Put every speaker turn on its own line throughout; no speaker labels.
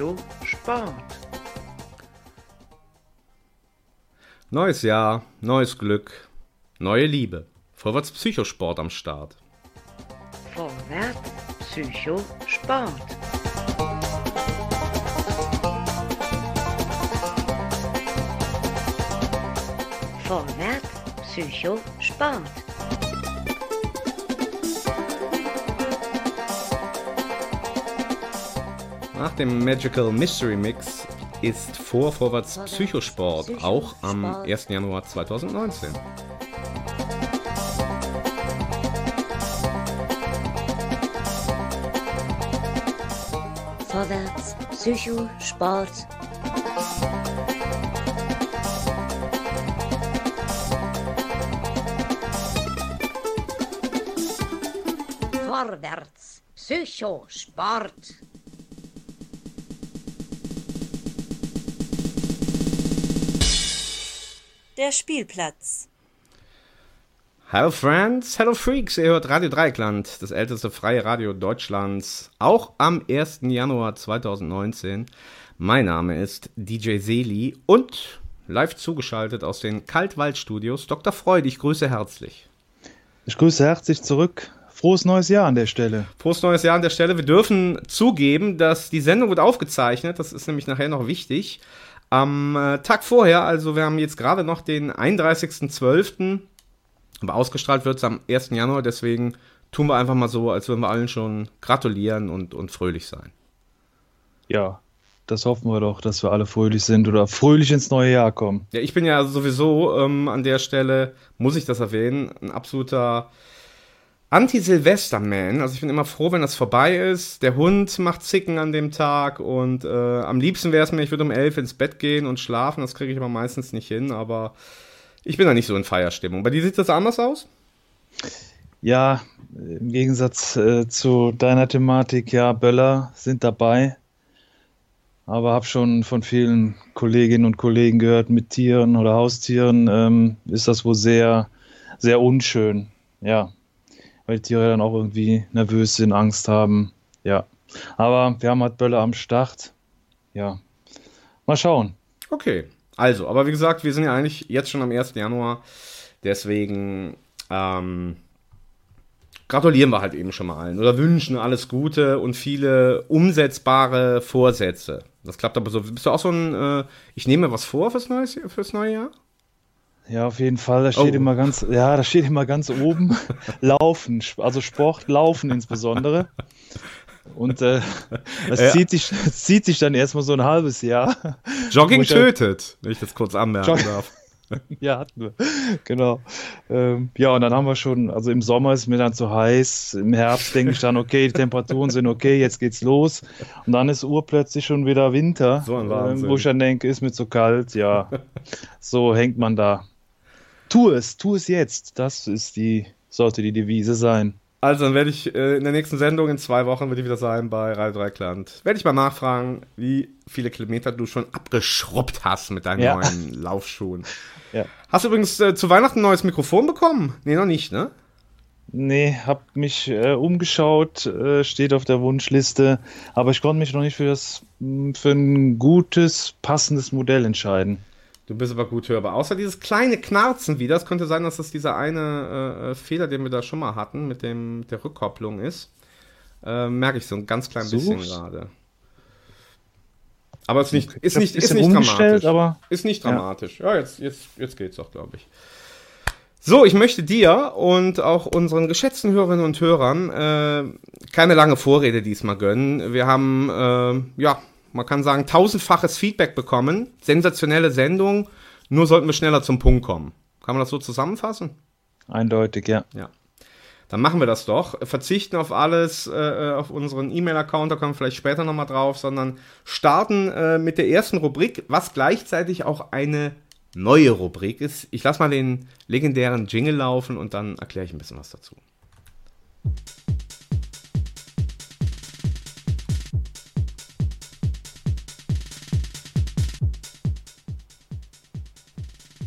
Psycho Sport.
Neues Jahr, neues Glück, neue Liebe. Vorwärts Psychosport am Start.
Vorwärts Psycho Sport. Vorwärts Psycho
Nach dem Magical Mystery Mix ist vor Vorwärts Psychosport auch am 1. Januar 2019.
Vorwärts Psycho Sport.
Vorwärts Psycho
Der Spielplatz.
Hello Friends, hello Freaks, ihr hört Radio Dreieckland, das älteste freie Radio Deutschlands, auch am 1. Januar 2019. Mein Name ist DJ Seli und live zugeschaltet aus den Kaltwaldstudios Dr. Freud, ich grüße herzlich.
Ich grüße herzlich zurück. Frohes neues Jahr an der Stelle.
Frohes neues Jahr an der Stelle. Wir dürfen zugeben, dass die Sendung wird aufgezeichnet, das ist nämlich nachher noch wichtig. Am äh, Tag vorher, also wir haben jetzt gerade noch den 31.12., aber ausgestrahlt wird es am 1. Januar, deswegen tun wir einfach mal so, als würden wir allen schon gratulieren und, und fröhlich sein.
Ja, das hoffen wir doch, dass wir alle fröhlich sind oder fröhlich ins neue Jahr kommen.
Ja, ich bin ja sowieso ähm, an der Stelle, muss ich das erwähnen, ein absoluter Anti-Silvester-Man. Also ich bin immer froh, wenn das vorbei ist. Der Hund macht Zicken an dem Tag und äh, am liebsten wäre es mir, ich würde um elf ins Bett gehen und schlafen. Das kriege ich aber meistens nicht hin, aber ich bin da nicht so in Feierstimmung. Bei dir sieht das anders aus?
Ja, im Gegensatz äh, zu deiner Thematik, ja, Böller sind dabei. Aber habe schon von vielen Kolleginnen und Kollegen gehört, mit Tieren oder Haustieren ähm, ist das wohl sehr, sehr unschön. Ja, weil die Tiere dann auch irgendwie nervös sind, Angst haben. Ja, aber wir haben halt Böller am Start. Ja, mal schauen.
Okay, also, aber wie gesagt, wir sind ja eigentlich jetzt schon am 1. Januar. Deswegen ähm, gratulieren wir halt eben schon mal allen oder wünschen alles Gute und viele umsetzbare Vorsätze. Das klappt aber so. Bist du auch so ein, äh, ich nehme mir was vor fürs, neues, fürs neue Jahr?
Ja, auf jeden Fall. Da steht
Oh.
immer ganz, ja, da steht immer ganz oben Laufen, also Sport, Laufen insbesondere. Und äh, das
Ja.
zieht, sich, das zieht sich dann erstmal so ein halbes Jahr.
Jogging tötet, wenn ich das kurz anmerken
Jog-
darf.
Ja, hatten wir. Genau. Ähm, ja, und dann haben wir schon, also im Sommer ist mir dann zu heiß, im Herbst denke ich dann, okay, die Temperaturen sind okay, jetzt geht's los. Und dann ist urplötzlich schon wieder Winter,
So ein
ähm,
Wahnsinn.
wo ich dann denke, ist mir zu kalt, ja. So hängt man da. Tu es, tu es jetzt. Das ist die, sollte die Devise sein.
Also, dann werde ich äh, in der nächsten Sendung in zwei Wochen, wieder sein bei Radio Dreikland. Werde ich mal nachfragen, wie viele Kilometer du schon abgeschrubbt hast mit deinen
Ja.
neuen Laufschuhen.
Ja.
Hast du übrigens äh, zu Weihnachten ein neues Mikrofon bekommen? Nee, noch nicht, ne?
Nee, hab mich äh, umgeschaut, äh, steht auf der Wunschliste, aber ich konnte mich noch nicht für das, für ein gutes, passendes Modell entscheiden.
Du bist aber gut hörbar. Außer dieses kleine Knarzen wieder. Es könnte sein, dass das dieser eine äh, äh, Fehler, den wir da schon mal hatten, mit dem der Rückkopplung ist. Äh, merke ich so ein ganz klein bisschen
Such's.
gerade. Aber es ist nicht,
Ich
ist nicht, ist
bisschen
nicht dramatisch.
aber
Ist nicht
Ja.
dramatisch. Ja, jetzt, jetzt, jetzt geht's doch, glaube ich. So, ich möchte dir und auch unseren geschätzten Hörerinnen und Hörern äh, keine lange Vorrede diesmal gönnen. Wir haben, äh, ja, man kann sagen, tausendfaches Feedback bekommen. Sensationelle Sendung. Nur sollten wir schneller zum Punkt kommen. Kann man das so zusammenfassen?
eindeutig, ja.
Ja. Dann machen wir das doch. Verzichten auf alles, äh, auf unseren E-Mail-Account, da kommen wir vielleicht später nochmal drauf, sondern starten äh, mit der ersten Rubrik, was gleichzeitig auch eine neue Rubrik ist. Ich lasse mal den legendären Jingle laufen und dann erkläre ich ein bisschen was dazu.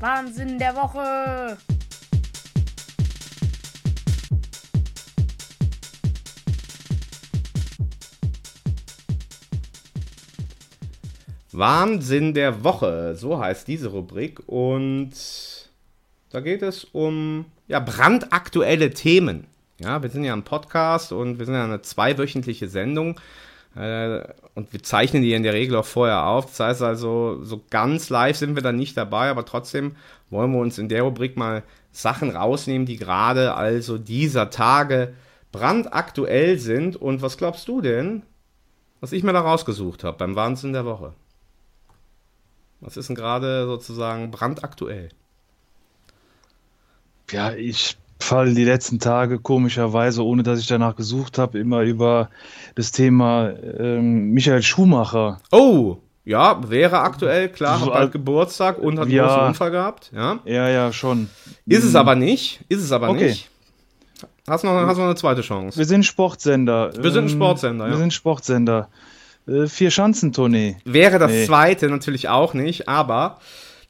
Wahnsinn der Woche.
Wahnsinn der Woche, so heißt diese Rubrik. Und da geht es um ja, brandaktuelle Themen. Ja, wir sind ja ein Podcast und wir sind ja eine zweiwöchentliche Sendung. Äh, und wir zeichnen die in der Regel auch vorher auf. Das heißt also, so ganz live sind wir dann nicht dabei, aber trotzdem wollen wir uns in der Rubrik mal Sachen rausnehmen, die gerade also dieser Tage brandaktuell sind. Und was glaubst du denn, was ich mir da rausgesucht habe beim Wahnsinn der Woche? Was ist denn gerade sozusagen brandaktuell?
Ja, ich falle die letzten Tage komischerweise, ohne dass ich danach gesucht habe, immer über das Thema ähm, Michael Schumacher.
Oh, ja, wäre aktuell, klar,
So
hat bald Geburtstag und hat einen
Ja.
großen Unfall gehabt, ja.
Ja, ja, schon.
Ist es aber nicht, ist es aber
Okay.
nicht. Hast noch, hast noch eine zweite Chance.
Wir sind Sportsender.
Wir sind ein
Ähm,
Sportsender, ja.
Wir sind Sportsender. Äh, vier Schanzentournee.
Wäre das
Nee.
zweite natürlich auch nicht, aber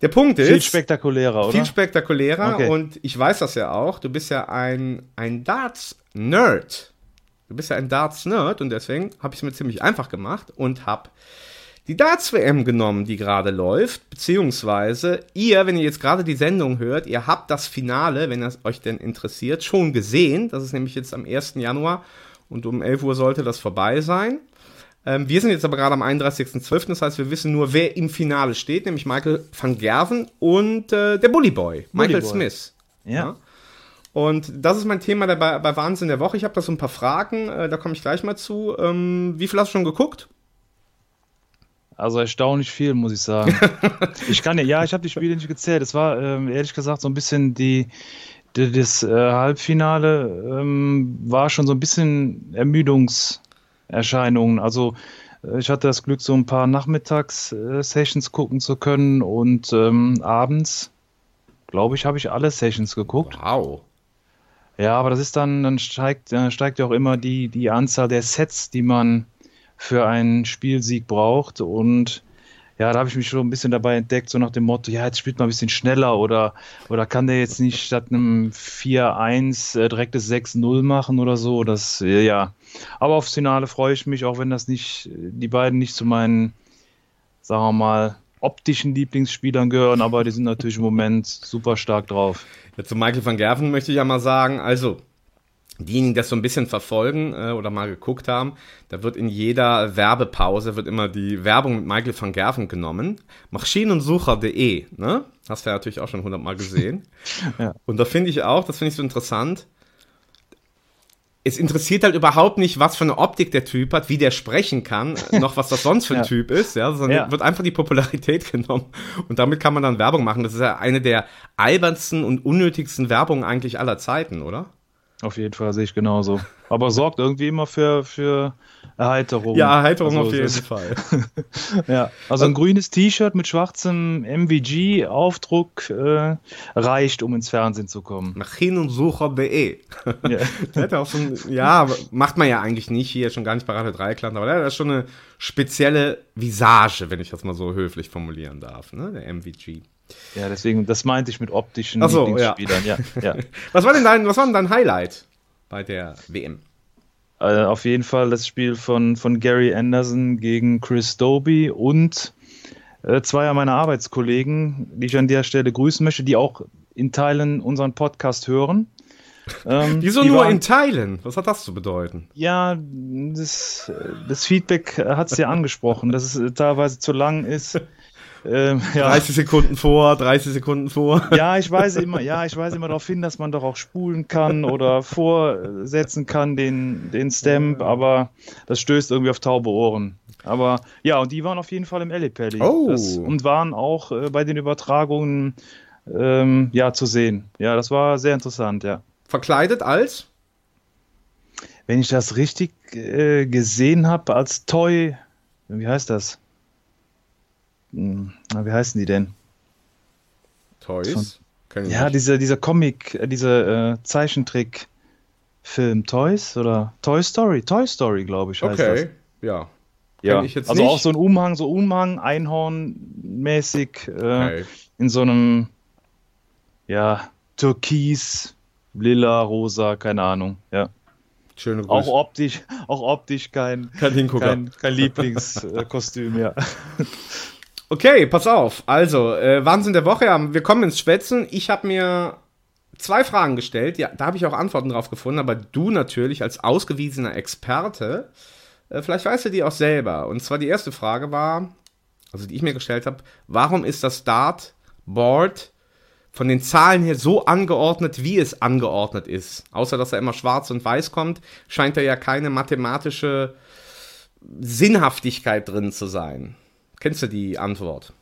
der Punkt ist,
Viel spektakulärer, oder?
viel spektakulärer
Okay.
und ich weiß das ja auch, du bist ja ein, ein Darts-Nerd. Du bist ja ein Darts-Nerd und deswegen habe ich es mir ziemlich einfach gemacht und habe die Darts-WM genommen, die gerade läuft, beziehungsweise ihr, wenn ihr jetzt gerade die Sendung hört, ihr habt das Finale, wenn es euch denn interessiert, schon gesehen. Das ist nämlich jetzt am 1. Januar und um 11 Uhr sollte das vorbei sein. Ähm, wir sind jetzt aber gerade am 31.12., das heißt, wir wissen nur, wer im Finale steht, nämlich Michael van Gerven und äh, der Bully Boy, Michael
Boy.
Smith.
Ja.
Und das ist mein Thema der, bei, bei Wahnsinn der Woche. Ich habe da so ein paar Fragen, äh, da komme ich gleich mal zu. Ähm, wie viel hast du schon geguckt?
Also erstaunlich viel, muss ich sagen. ich kann ja, ja, ich habe die Spiele nicht gezählt. Es war ähm, ehrlich gesagt so ein bisschen die, die das äh, Halbfinale ähm, war schon so ein bisschen Ermüdungserscheinungen. Also äh, ich hatte das Glück, so ein paar Nachmittags-Sessions gucken zu können und ähm, abends, glaube ich, habe ich alle Sessions geguckt.
Wow.
Ja, aber das ist dann, dann steigt, äh, steigt ja auch immer die, die Anzahl der Sets, die man für einen Spielsieg braucht. Und ja, da habe ich mich schon ein bisschen dabei entdeckt, so nach dem Motto, ja, jetzt spielt man ein bisschen schneller oder, oder kann der jetzt nicht statt einem 4-1 äh, direkt das 6-0 machen oder so. Das, äh, ja. Aber aufs Finale freue ich mich, auch wenn das nicht, die beiden nicht zu meinen, sagen wir mal, optischen Lieblingsspielern gehören, aber die sind natürlich im Moment super stark drauf.
Ja, zu Michael van Gerven möchte ich ja mal sagen, also diejenigen, die das so ein bisschen verfolgen äh, oder mal geguckt haben, da wird in jeder Werbepause wird immer die Werbung mit Michael van Gerven genommen. Maschinensucher.de, ne? Hast du ja natürlich auch schon hundertmal gesehen.
Ja.
Und da finde ich auch, das finde ich so interessant, es interessiert halt überhaupt nicht, was für eine Optik der Typ hat, wie der sprechen kann, noch was das sonst für ein
Ja.
Typ ist, ja, sondern
Ja.
wird einfach die Popularität genommen und damit kann man dann Werbung machen. Das ist ja eine der albernsten und unnötigsten Werbungen eigentlich aller Zeiten, oder?
Auf jeden Fall sehe ich genauso. Aber sorgt irgendwie immer für, für Erheiterung.
Ja, Erheiterung
Also,
auf jeden
das-
Fall.
Ja, also ein grünes T-Shirt mit schwarzem MVG-Aufdruck äh, reicht, um ins Fernsehen zu kommen.
Maschinensucher.de.
Ja.
Der hat ja auch so ein, ja, macht man ja eigentlich nicht hier, schon gar nicht bei Radio Dreieckland, aber der hat schon eine spezielle Visage, wenn ich das mal so höflich formulieren darf, ne, der MVG.
Ja, deswegen, das meinte ich mit optischen
Ach so, ja.
Lieblingsspielern. Ja, ja.
Was war denn dein, was war denn dein Highlight bei der WM?
Äh, auf jeden Fall das Spiel von, von Gary Anderson gegen Chris Doby und äh, zweier meiner Arbeitskollegen, die ich an der Stelle grüßen möchte, die auch in Teilen unseren Podcast hören. Ähm,
Wieso nur
waren-
in Teilen? Was hat das zu bedeuten?
Ja, das, das Feedback hat es ja angesprochen, dass es äh, teilweise zu lang ist. Ähm, ja.
30 Sekunden vor, 30 Sekunden vor.
ja, ich weise immer, ja, ich weise immer darauf hin, dass man doch auch spulen kann oder vorsetzen kann den, den Stamp, aber das stößt irgendwie auf taube Ohren. Aber ja, und die waren auf jeden Fall im Ellipelli.
Oh.
Das, und waren auch äh, bei den Übertragungen ähm, ja zu sehen. Ja, das war sehr interessant, ja.
Verkleidet als?
Wenn ich das richtig äh, gesehen habe als Toy, wie heißt das? Na, wie heißen die denn?
Toys? Ich
Ja,
nicht.
dieser, dieser Comic, äh, dieser äh, Zeichentrick-Film Toys oder Toy Story, Toy Story, glaube ich, heißt
Okay, ja.
das. Ja,
kenn ich jetzt
also
nicht.
auch so ein Umhang, so Umhang, Einhorn-mäßig äh,
Okay.
in so einem, ja, Türkis, lila, rosa, keine Ahnung, ja.
Schöne
Auch
Grüße.
optisch, auch optisch kein,
Kein
kein, kein Lieblingskostüm, ja.
Okay, pass auf. Also, äh, Wahnsinn der Woche. Ja, wir kommen ins Schwätzen. Ich habe mir zwei Fragen gestellt. Ja, da habe ich auch Antworten drauf gefunden, aber du natürlich als ausgewiesener Experte, äh, vielleicht weißt du die auch selber. Und zwar die erste Frage war, also die ich mir gestellt habe, warum ist das Dartboard von den Zahlen her so angeordnet, wie es angeordnet ist? Außer dass er immer schwarz und weiß kommt, scheint da ja keine mathematische Sinnhaftigkeit drin zu sein. Kennst du die Antwort?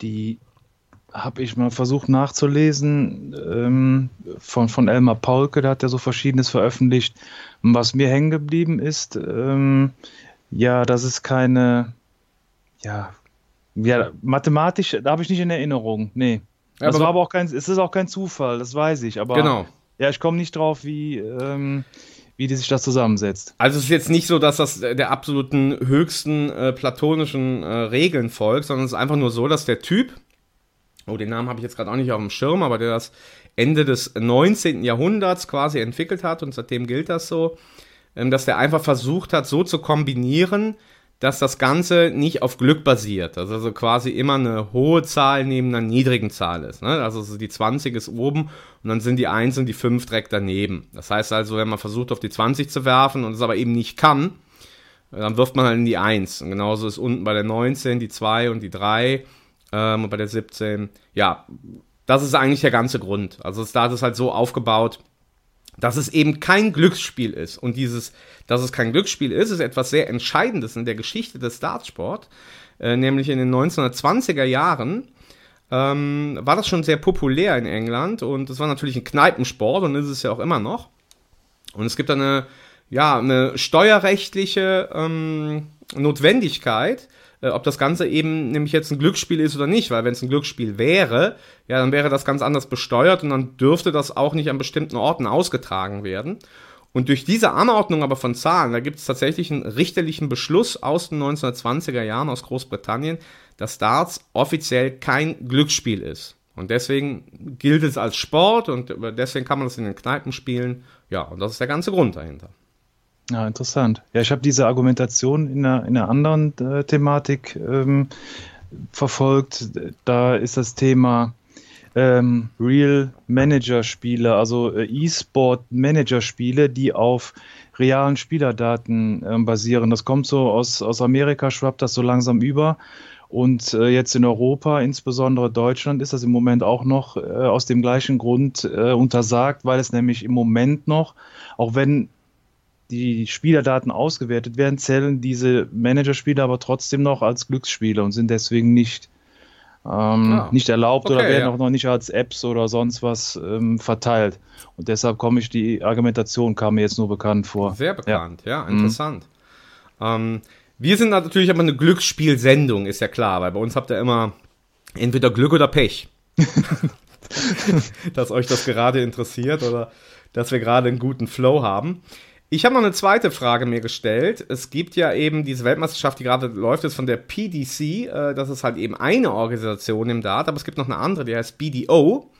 Die habe ich mal versucht nachzulesen ähm, von, von Elmar Paulke, der hat ja so verschiedenes veröffentlicht. Was mir hängen geblieben ist, ähm, ja, das ist keine, ja, ja, mathematisch, da habe ich nicht in Erinnerung, nee.
Ja,
das
aber-
war aber auch kein, es ist auch kein Zufall, das weiß ich, aber
Genau.
ja, ich komme nicht drauf, wie, ähm, wie die sich das zusammensetzt.
Also es ist jetzt nicht so, dass das der absoluten höchsten äh, platonischen äh, Regeln folgt, sondern es ist einfach nur so, dass der Typ, oh, den Namen habe ich jetzt gerade auch nicht auf dem Schirm, aber der das Ende des 19. Jahrhunderts quasi entwickelt hat und seitdem gilt das so, ähm, dass der einfach versucht hat, so zu kombinieren, dass das Ganze nicht auf Glück basiert. Also, also quasi immer eine hohe Zahl neben einer niedrigen Zahl ist. Ne? Also so die 20 ist oben und dann sind die 1 und die 5 direkt daneben. Das heißt also, wenn man versucht, auf die 20 zu werfen und es aber eben nicht kann, dann wirft man halt in die 1. Und genauso ist unten bei der 19 die 2 und die 3 ähm, und bei der 17. Ja, das ist eigentlich der ganze Grund. Also das Dart ist halt so aufgebaut, dass es eben kein Glücksspiel ist. Und dieses, dass es kein Glücksspiel ist, ist etwas sehr Entscheidendes in der Geschichte des Dartsport. Äh, nämlich in den 1920er Jahren ähm, war das schon sehr populär in England und es war natürlich ein Kneipensport und ist es ja auch immer noch. Und es gibt eine, ja, eine steuerrechtliche ähm, Notwendigkeit, äh, ob das Ganze eben nämlich jetzt ein Glücksspiel ist oder nicht, weil wenn es ein Glücksspiel wäre, ja, dann wäre das ganz anders besteuert und dann dürfte das auch nicht an bestimmten Orten ausgetragen werden. Und durch diese Anordnung aber von Zahlen, da gibt es tatsächlich einen richterlichen Beschluss aus den 1920er Jahren aus Großbritannien, dass Darts offiziell kein Glücksspiel ist. Und deswegen gilt es als Sport und deswegen kann man das in den Kneipen spielen. Ja, und das ist der ganze Grund dahinter.
Ja, interessant. Ja, ich habe diese Argumentation in einer, in einer anderen äh, Thematik ähm, verfolgt. Da ist das Thema ähm, Real Manager-Spiele, also äh, E-Sport-Manager-Spiele, die auf realen Spielerdaten ähm, basieren. Das kommt so aus, aus Amerika, schwappt das so langsam über. Und äh, jetzt in Europa, insbesondere Deutschland, ist das im Moment auch noch äh, aus dem gleichen Grund äh, untersagt, weil es nämlich im Moment noch, auch wenn die Spielerdaten ausgewertet werden, zählen diese Managerspiele aber trotzdem noch als Glücksspiele und sind deswegen nicht, ähm,
Ah,
nicht erlaubt oder
okay,
werden
ja.
auch noch nicht als Apps oder sonst was ähm, verteilt. Und deshalb komme ich, die Argumentation kam mir jetzt nur bekannt vor.
Sehr bekannt, ja, interessant. Ähm, wir sind natürlich aber eine Glücksspielsendung, ist ja klar, weil bei uns habt ihr immer entweder Glück oder Pech. dass euch das gerade interessiert oder dass wir gerade einen guten Flow haben. Ich habe noch eine zweite Frage mir gestellt. Es gibt ja eben diese Weltmeisterschaft, die gerade läuft, ist von der PDC. Äh, das ist halt eben eine Organisation im Dart, aber es gibt noch eine andere, die heißt BDO.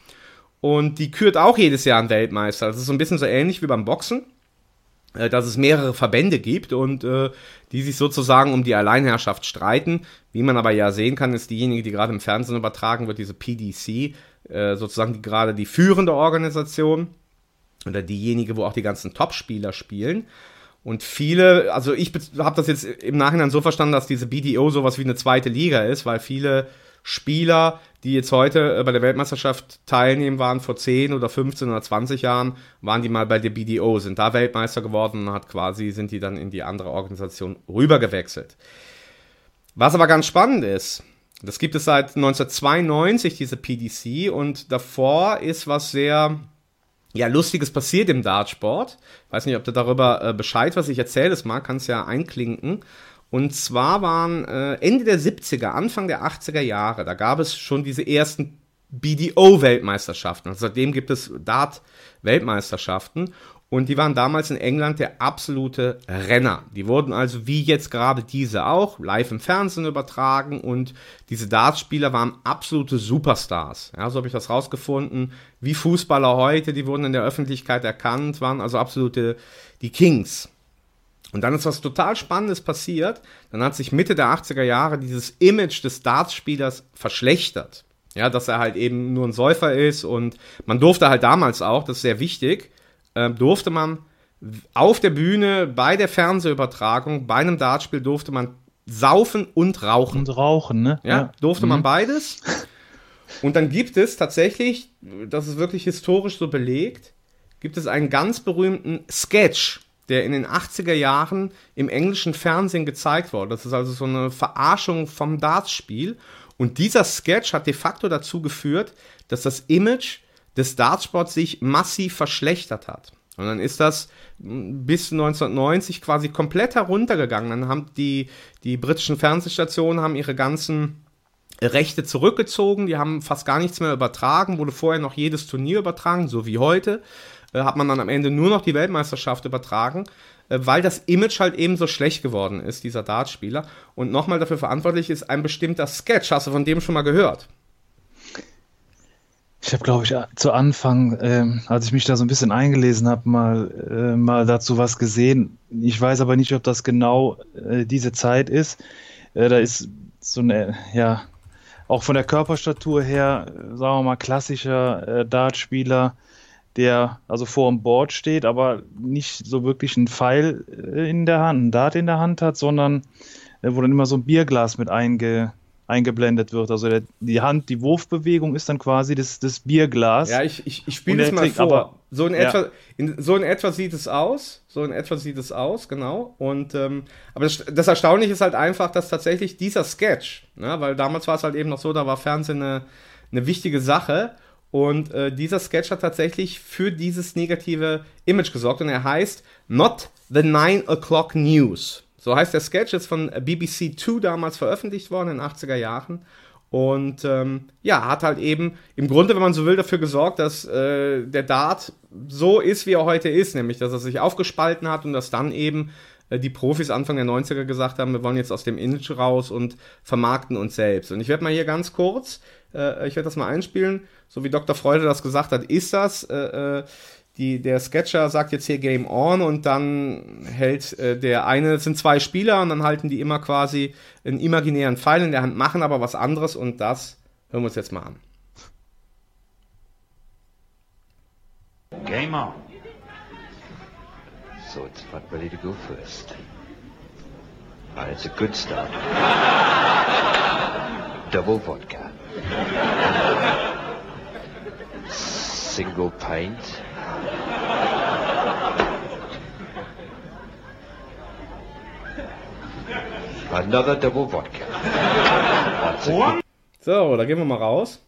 Und die kürt auch jedes Jahr einen Weltmeister. Das ist so ein bisschen so ähnlich wie beim Boxen äh, dass es mehrere Verbände gibt und äh, die sich sozusagen um die Alleinherrschaft streiten. Wie man aber ja sehen kann, ist diejenige, die gerade im Fernsehen übertragen wird, diese PDC, sozusagen die, gerade die führende Organisation oder diejenige, wo auch die ganzen Top-Spieler spielen. Und viele, also ich habe das jetzt im Nachhinein so verstanden, dass diese BDO sowas wie eine zweite Liga ist, weil viele Spieler, die jetzt heute äh, bei der Weltmeisterschaft teilnehmen, waren vor 10 oder 15 oder 20 Jahren, waren die mal bei der BDO, sind da Weltmeister geworden und hat quasi, sind die dann in die andere Organisation rübergewechselt. Was aber ganz spannend ist, das gibt es seit 1992, diese PDC, und davor ist was sehr ja, Lustiges passiert im Dartsport. Weiß nicht, ob du darüber äh, Bescheid, was ich erzähle, das mal, kannst ja einklinken. Und zwar waren äh, Ende der 70er, Anfang der 80er Jahre, da gab es schon diese ersten BDO-Weltmeisterschaften. Also seitdem gibt es Dart-Weltmeisterschaften. Und die waren damals in England der absolute Renner. Die wurden also wie jetzt gerade diese auch live im Fernsehen übertragen und diese Dartspieler waren absolute Superstars. Ja, so habe ich das rausgefunden. Wie Fußballer heute, die wurden in der Öffentlichkeit erkannt, waren also absolute die Kings. Und dann ist was total Spannendes passiert. Dann hat sich Mitte der 80er Jahre dieses Image des Dartspielers verschlechtert. Ja, dass er halt eben nur ein Säufer ist und man durfte halt damals auch, das ist sehr wichtig, äh, durfte man auf der Bühne, bei der Fernsehübertragung, bei einem Dartspiel durfte man saufen und rauchen.
Und rauchen, ne?
Ja, ja. durfte mhm. man beides. Und dann gibt es tatsächlich, das ist wirklich historisch so belegt, gibt es einen ganz berühmten Sketch der in den 80er Jahren im englischen Fernsehen gezeigt wurde. Das ist also so eine Verarschung vom Dartspiel. Und dieser Sketch hat de facto dazu geführt, dass das Image des Dartsports sich massiv verschlechtert hat. Und dann ist das bis 1990 quasi komplett heruntergegangen. Dann haben die, die britischen Fernsehstationen haben ihre ganzen Rechte zurückgezogen, die haben fast gar nichts mehr übertragen, wurde vorher noch jedes Turnier übertragen, so wie heute. Äh, hat man dann am Ende nur noch die Weltmeisterschaft übertragen, äh, weil das Image halt eben so schlecht geworden ist, dieser Dartspieler. Und nochmal dafür verantwortlich ist ein bestimmter Sketch. Hast du von dem schon mal gehört?
Ich habe, glaube ich, zu Anfang, ähm, als ich mich da so ein bisschen eingelesen habe, mal, äh, mal dazu was gesehen. Ich weiß aber nicht, ob das genau äh, diese Zeit ist. Äh, da ist so eine, ja, auch von der Körperstatur her, äh, sagen wir mal, klassischer Dartspieler der also vor dem Board steht, aber nicht so wirklich einen Pfeil äh, in der Hand, einen Dart in der Hand hat, sondern äh, wo dann immer so ein Bierglas mit einge, eingeblendet wird. Also der, die Hand, die Wurfbewegung ist dann quasi das, das Bierglas.
Ja, ich, ich, ich spiele es mal vor. Aber, so, in etwa, ja. in, so in etwa sieht es aus. So in etwa sieht es aus, genau. Und ähm, aber das, das Erstaunliche ist halt einfach, dass tatsächlich dieser Sketch, ne, weil damals war es halt eben noch so, da war Fernsehen eine, eine wichtige Sache. Und äh, dieser Sketch hat tatsächlich für dieses negative Image gesorgt und er heißt Not the 9 O'Clock News. So heißt der Sketch, ist von BBC 2 damals veröffentlicht worden in den 80er Jahren. Und ähm, ja, hat halt eben im Grunde, wenn man so will, dafür gesorgt, dass äh, der Dart so ist, wie er heute ist, nämlich dass er sich aufgespalten hat und dass dann eben äh, die Profis Anfang der 90er gesagt haben, wir wollen jetzt aus dem Image raus und vermarkten uns selbst. Und ich werde mal hier ganz kurz äh, ich werde das mal einspielen. So wie Dr. Freude das gesagt hat, ist das. Die, der Sketcher sagt jetzt hier Game On und dann hält äh, der eine, es sind zwei Spieler und dann halten die immer quasi einen imaginären Pfeil in der Hand, machen aber was anderes und das hören wir uns jetzt mal an.
Game on. So it's about ready to go first. Alright, it's a good start. Double vodka. Single pint. Another double vodka.
So, da gehen wir mal raus.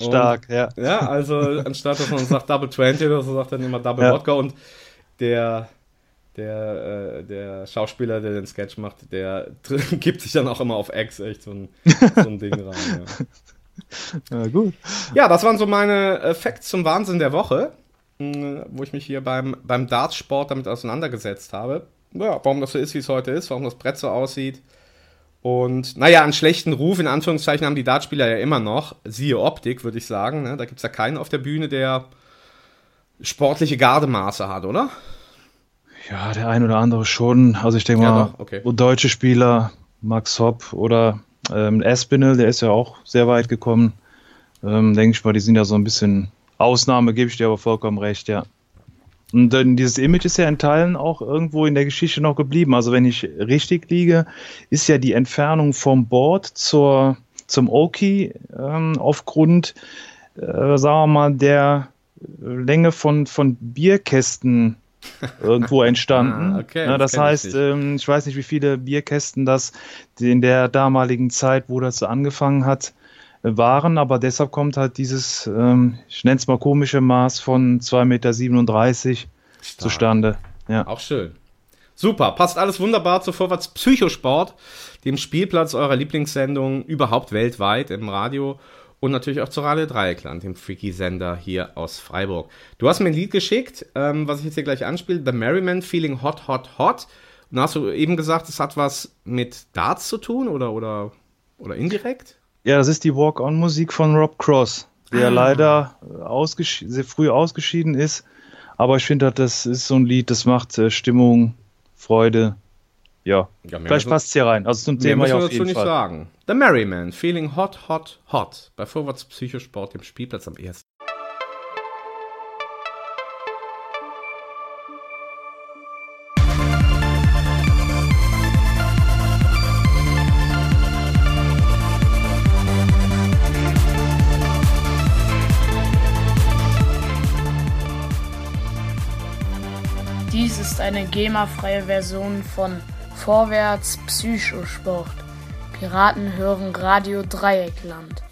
Stark, und, ja.
Ja, also anstatt dass man sagt Double 20 oder so, sagt er immer Double ja. Wodka und der der, äh, der Schauspieler, der den Sketch macht, der gibt sich dann auch immer auf Ex echt so ein, so ein Ding rein. Ja. ja, gut. Ja, das waren so meine äh, Facts zum Wahnsinn der Woche, wo ich mich hier beim, beim Dartsport damit auseinandergesetzt habe. Ja, warum das so ist, wie es heute ist, warum das Brett so aussieht. Und naja, einen schlechten Ruf, in Anführungszeichen, haben die Dartspieler ja immer noch. Siehe Optik, würde ich sagen. Ne? Da gibt es ja keinen auf der Bühne, der sportliche Gardemaße hat, oder?
Ja, der ein oder andere schon. Also ich denke ja, mal, okay. deutsche Spieler, Max Hopp oder ähm, Espinel, der ist ja auch sehr weit gekommen. Ähm, denke ich mal, die sind ja so ein bisschen Ausnahme, gebe ich dir aber vollkommen recht, ja. Und dann dieses Image ist ja in Teilen auch irgendwo in der Geschichte noch geblieben. Also wenn ich richtig liege, ist ja die Entfernung vom Board zur, zum Oki ähm, aufgrund, äh, sagen wir mal, der Länge von, von Bierkästen irgendwo entstanden. ah, okay, ja, das, das heißt, ich, ähm, ich, weiß nicht, wie viele Bierkästen das in der damaligen Zeit, wo das so angefangen hat, waren, aber deshalb kommt halt dieses, ähm, ich nenne es mal komische Maß von 2,37 Meter zustande.
Ja. Auch schön. Super, passt alles wunderbar zu Vorwärts Psychosport, dem Spielplatz eurer Lieblingssendung überhaupt weltweit im Radio und natürlich auch zur Radio Dreieckland, dem Freaky-Sender hier aus Freiburg. Du hast mir ein Lied geschickt, ähm, was ich jetzt hier gleich anspiele, The Merryman Feeling Hot, Hot, Hot. Und hast du eben gesagt, es hat was mit Darts zu tun oder, oder, oder indirekt?
Ja, das ist die Walk-On-Musik von Rob Cross, der ah. leider sehr früh ausgeschieden ist. Aber ich finde, das ist so ein Lied, das macht äh, Stimmung Freude. Ja,
Ja,
vielleicht passt es hier rein. Also zum Thema ja auf
dazu
jeden
nicht
Fall.
sagen. The Merryman, Feeling Hot, Hot, Hot. Bei Vorwärts Psychosport, dem Spielplatz am 1.
ist eine GEMA-freie Version von Vorwärts Psychosport. Piraten hören Radio Dreieckland.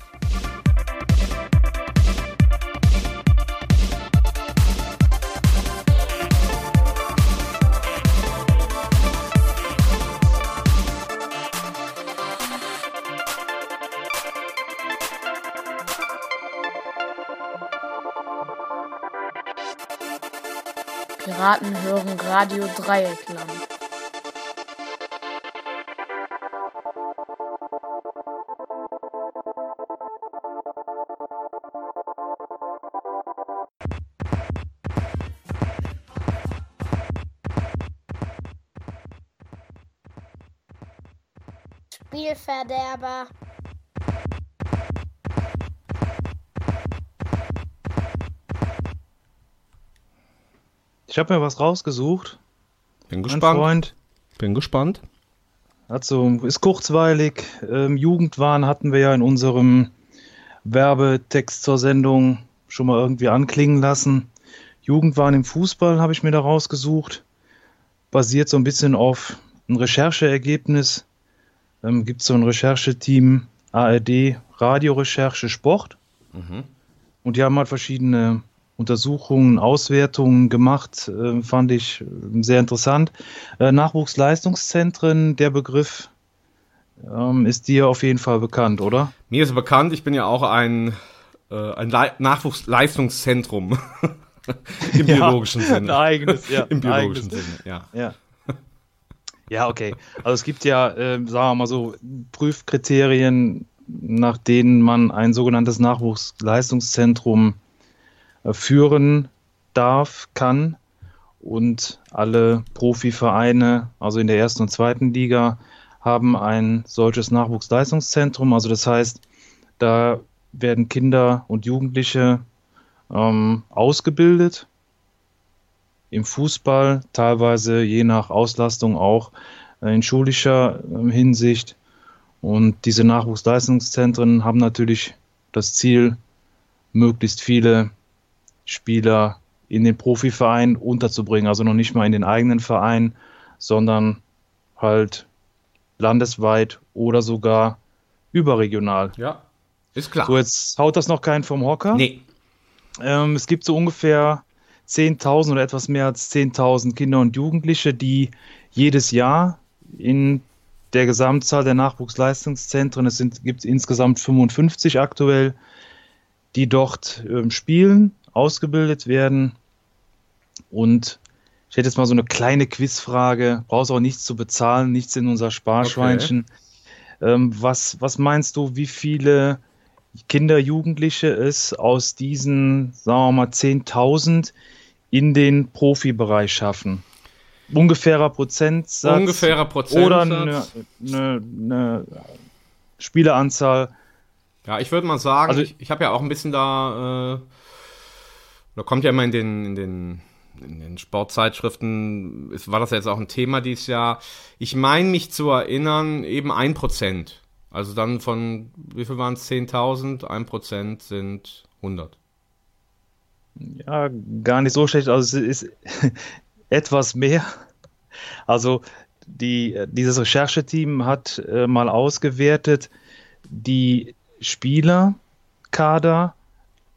Piraten hören Radio Dreieckland.
Spielverderber.
Ich habe mir was rausgesucht.
Bin
Mein
gespannt.
Freund.
Bin gespannt.
Also ist kurzweilig. Ähm, Jugendwahn hatten wir ja in unserem Werbetext zur Sendung schon mal irgendwie anklingen lassen. Jugendwahn im Fußball habe ich mir da rausgesucht. Basiert so ein bisschen auf ein Rechercheergebnis. Ähm, Gibt so ein Rechercheteam ARD Radiorecherche Sport. Und die haben halt verschiedene Untersuchungen, Auswertungen gemacht, äh, fand ich äh, sehr interessant. Äh, Nachwuchsleistungszentren, der Begriff ähm, ist dir auf jeden Fall bekannt, oder?
Mir ist bekannt, ich bin ja auch ein, äh, ein Le Nachwuchsleistungszentrum. Im
Ja,
biologischen Sinne.
ein eigenes, ja,
Im biologischen
eigenes.
Sinne, ja.
Ja. Ja, okay. Also es gibt ja, äh, sagen wir mal so, Prüfkriterien, nach denen man ein sogenanntes Nachwuchsleistungszentrum führen darf, kann. Und alle Profivereine, also in der ersten und zweiten Liga, haben ein solches Nachwuchsleistungszentrum. Also das heißt, da werden Kinder und Jugendliche ähm, ausgebildet im Fußball, teilweise je nach Auslastung auch äh, in schulischer ähm, Hinsicht. Und diese Nachwuchsleistungszentren haben natürlich das Ziel, möglichst viele Spieler in den Profiverein unterzubringen. Also noch nicht mal in den eigenen Verein, sondern halt landesweit oder sogar überregional.
Ja, ist klar.
So, jetzt haut das noch keinen vom Hocker.
nee,
Ähm, es gibt so ungefähr 10.000 oder etwas mehr als 10.000 Kinder und Jugendliche, die jedes Jahr in der Gesamtzahl der Nachwuchsleistungszentren, es sind, gibt insgesamt 55 aktuell, die dort ähm, spielen, ausgebildet werden. Und ich hätte jetzt mal so eine kleine Quizfrage, brauchst auch nichts zu bezahlen, nichts in unser Sparschweinchen. Ähm, was, was meinst du, wie viele Kinder, Jugendliche es aus diesen, sagen wir mal, 10.000 in den Profibereich schaffen? Ungefährer Prozentsatz
ungefährer
oder eine,
Prozentsatz.
eine, eine Spieleranzahl.
Ja, ich würde mal sagen,
Also-
ich, ich habe ja auch ein bisschen da, äh, da kommt ja immer in den, in den, in den Sportzeitschriften, ist, war das jetzt auch ein Thema dieses Jahr. Ich meine mich zu erinnern, eben ein Prozent. Also dann von, wie viel waren es? 10.000? Ein Prozent sind 100.
Ja, gar nicht so schlecht. Also es ist etwas mehr. Also die, dieses Rechercheteam hat äh, mal ausgewertet die Spielerkader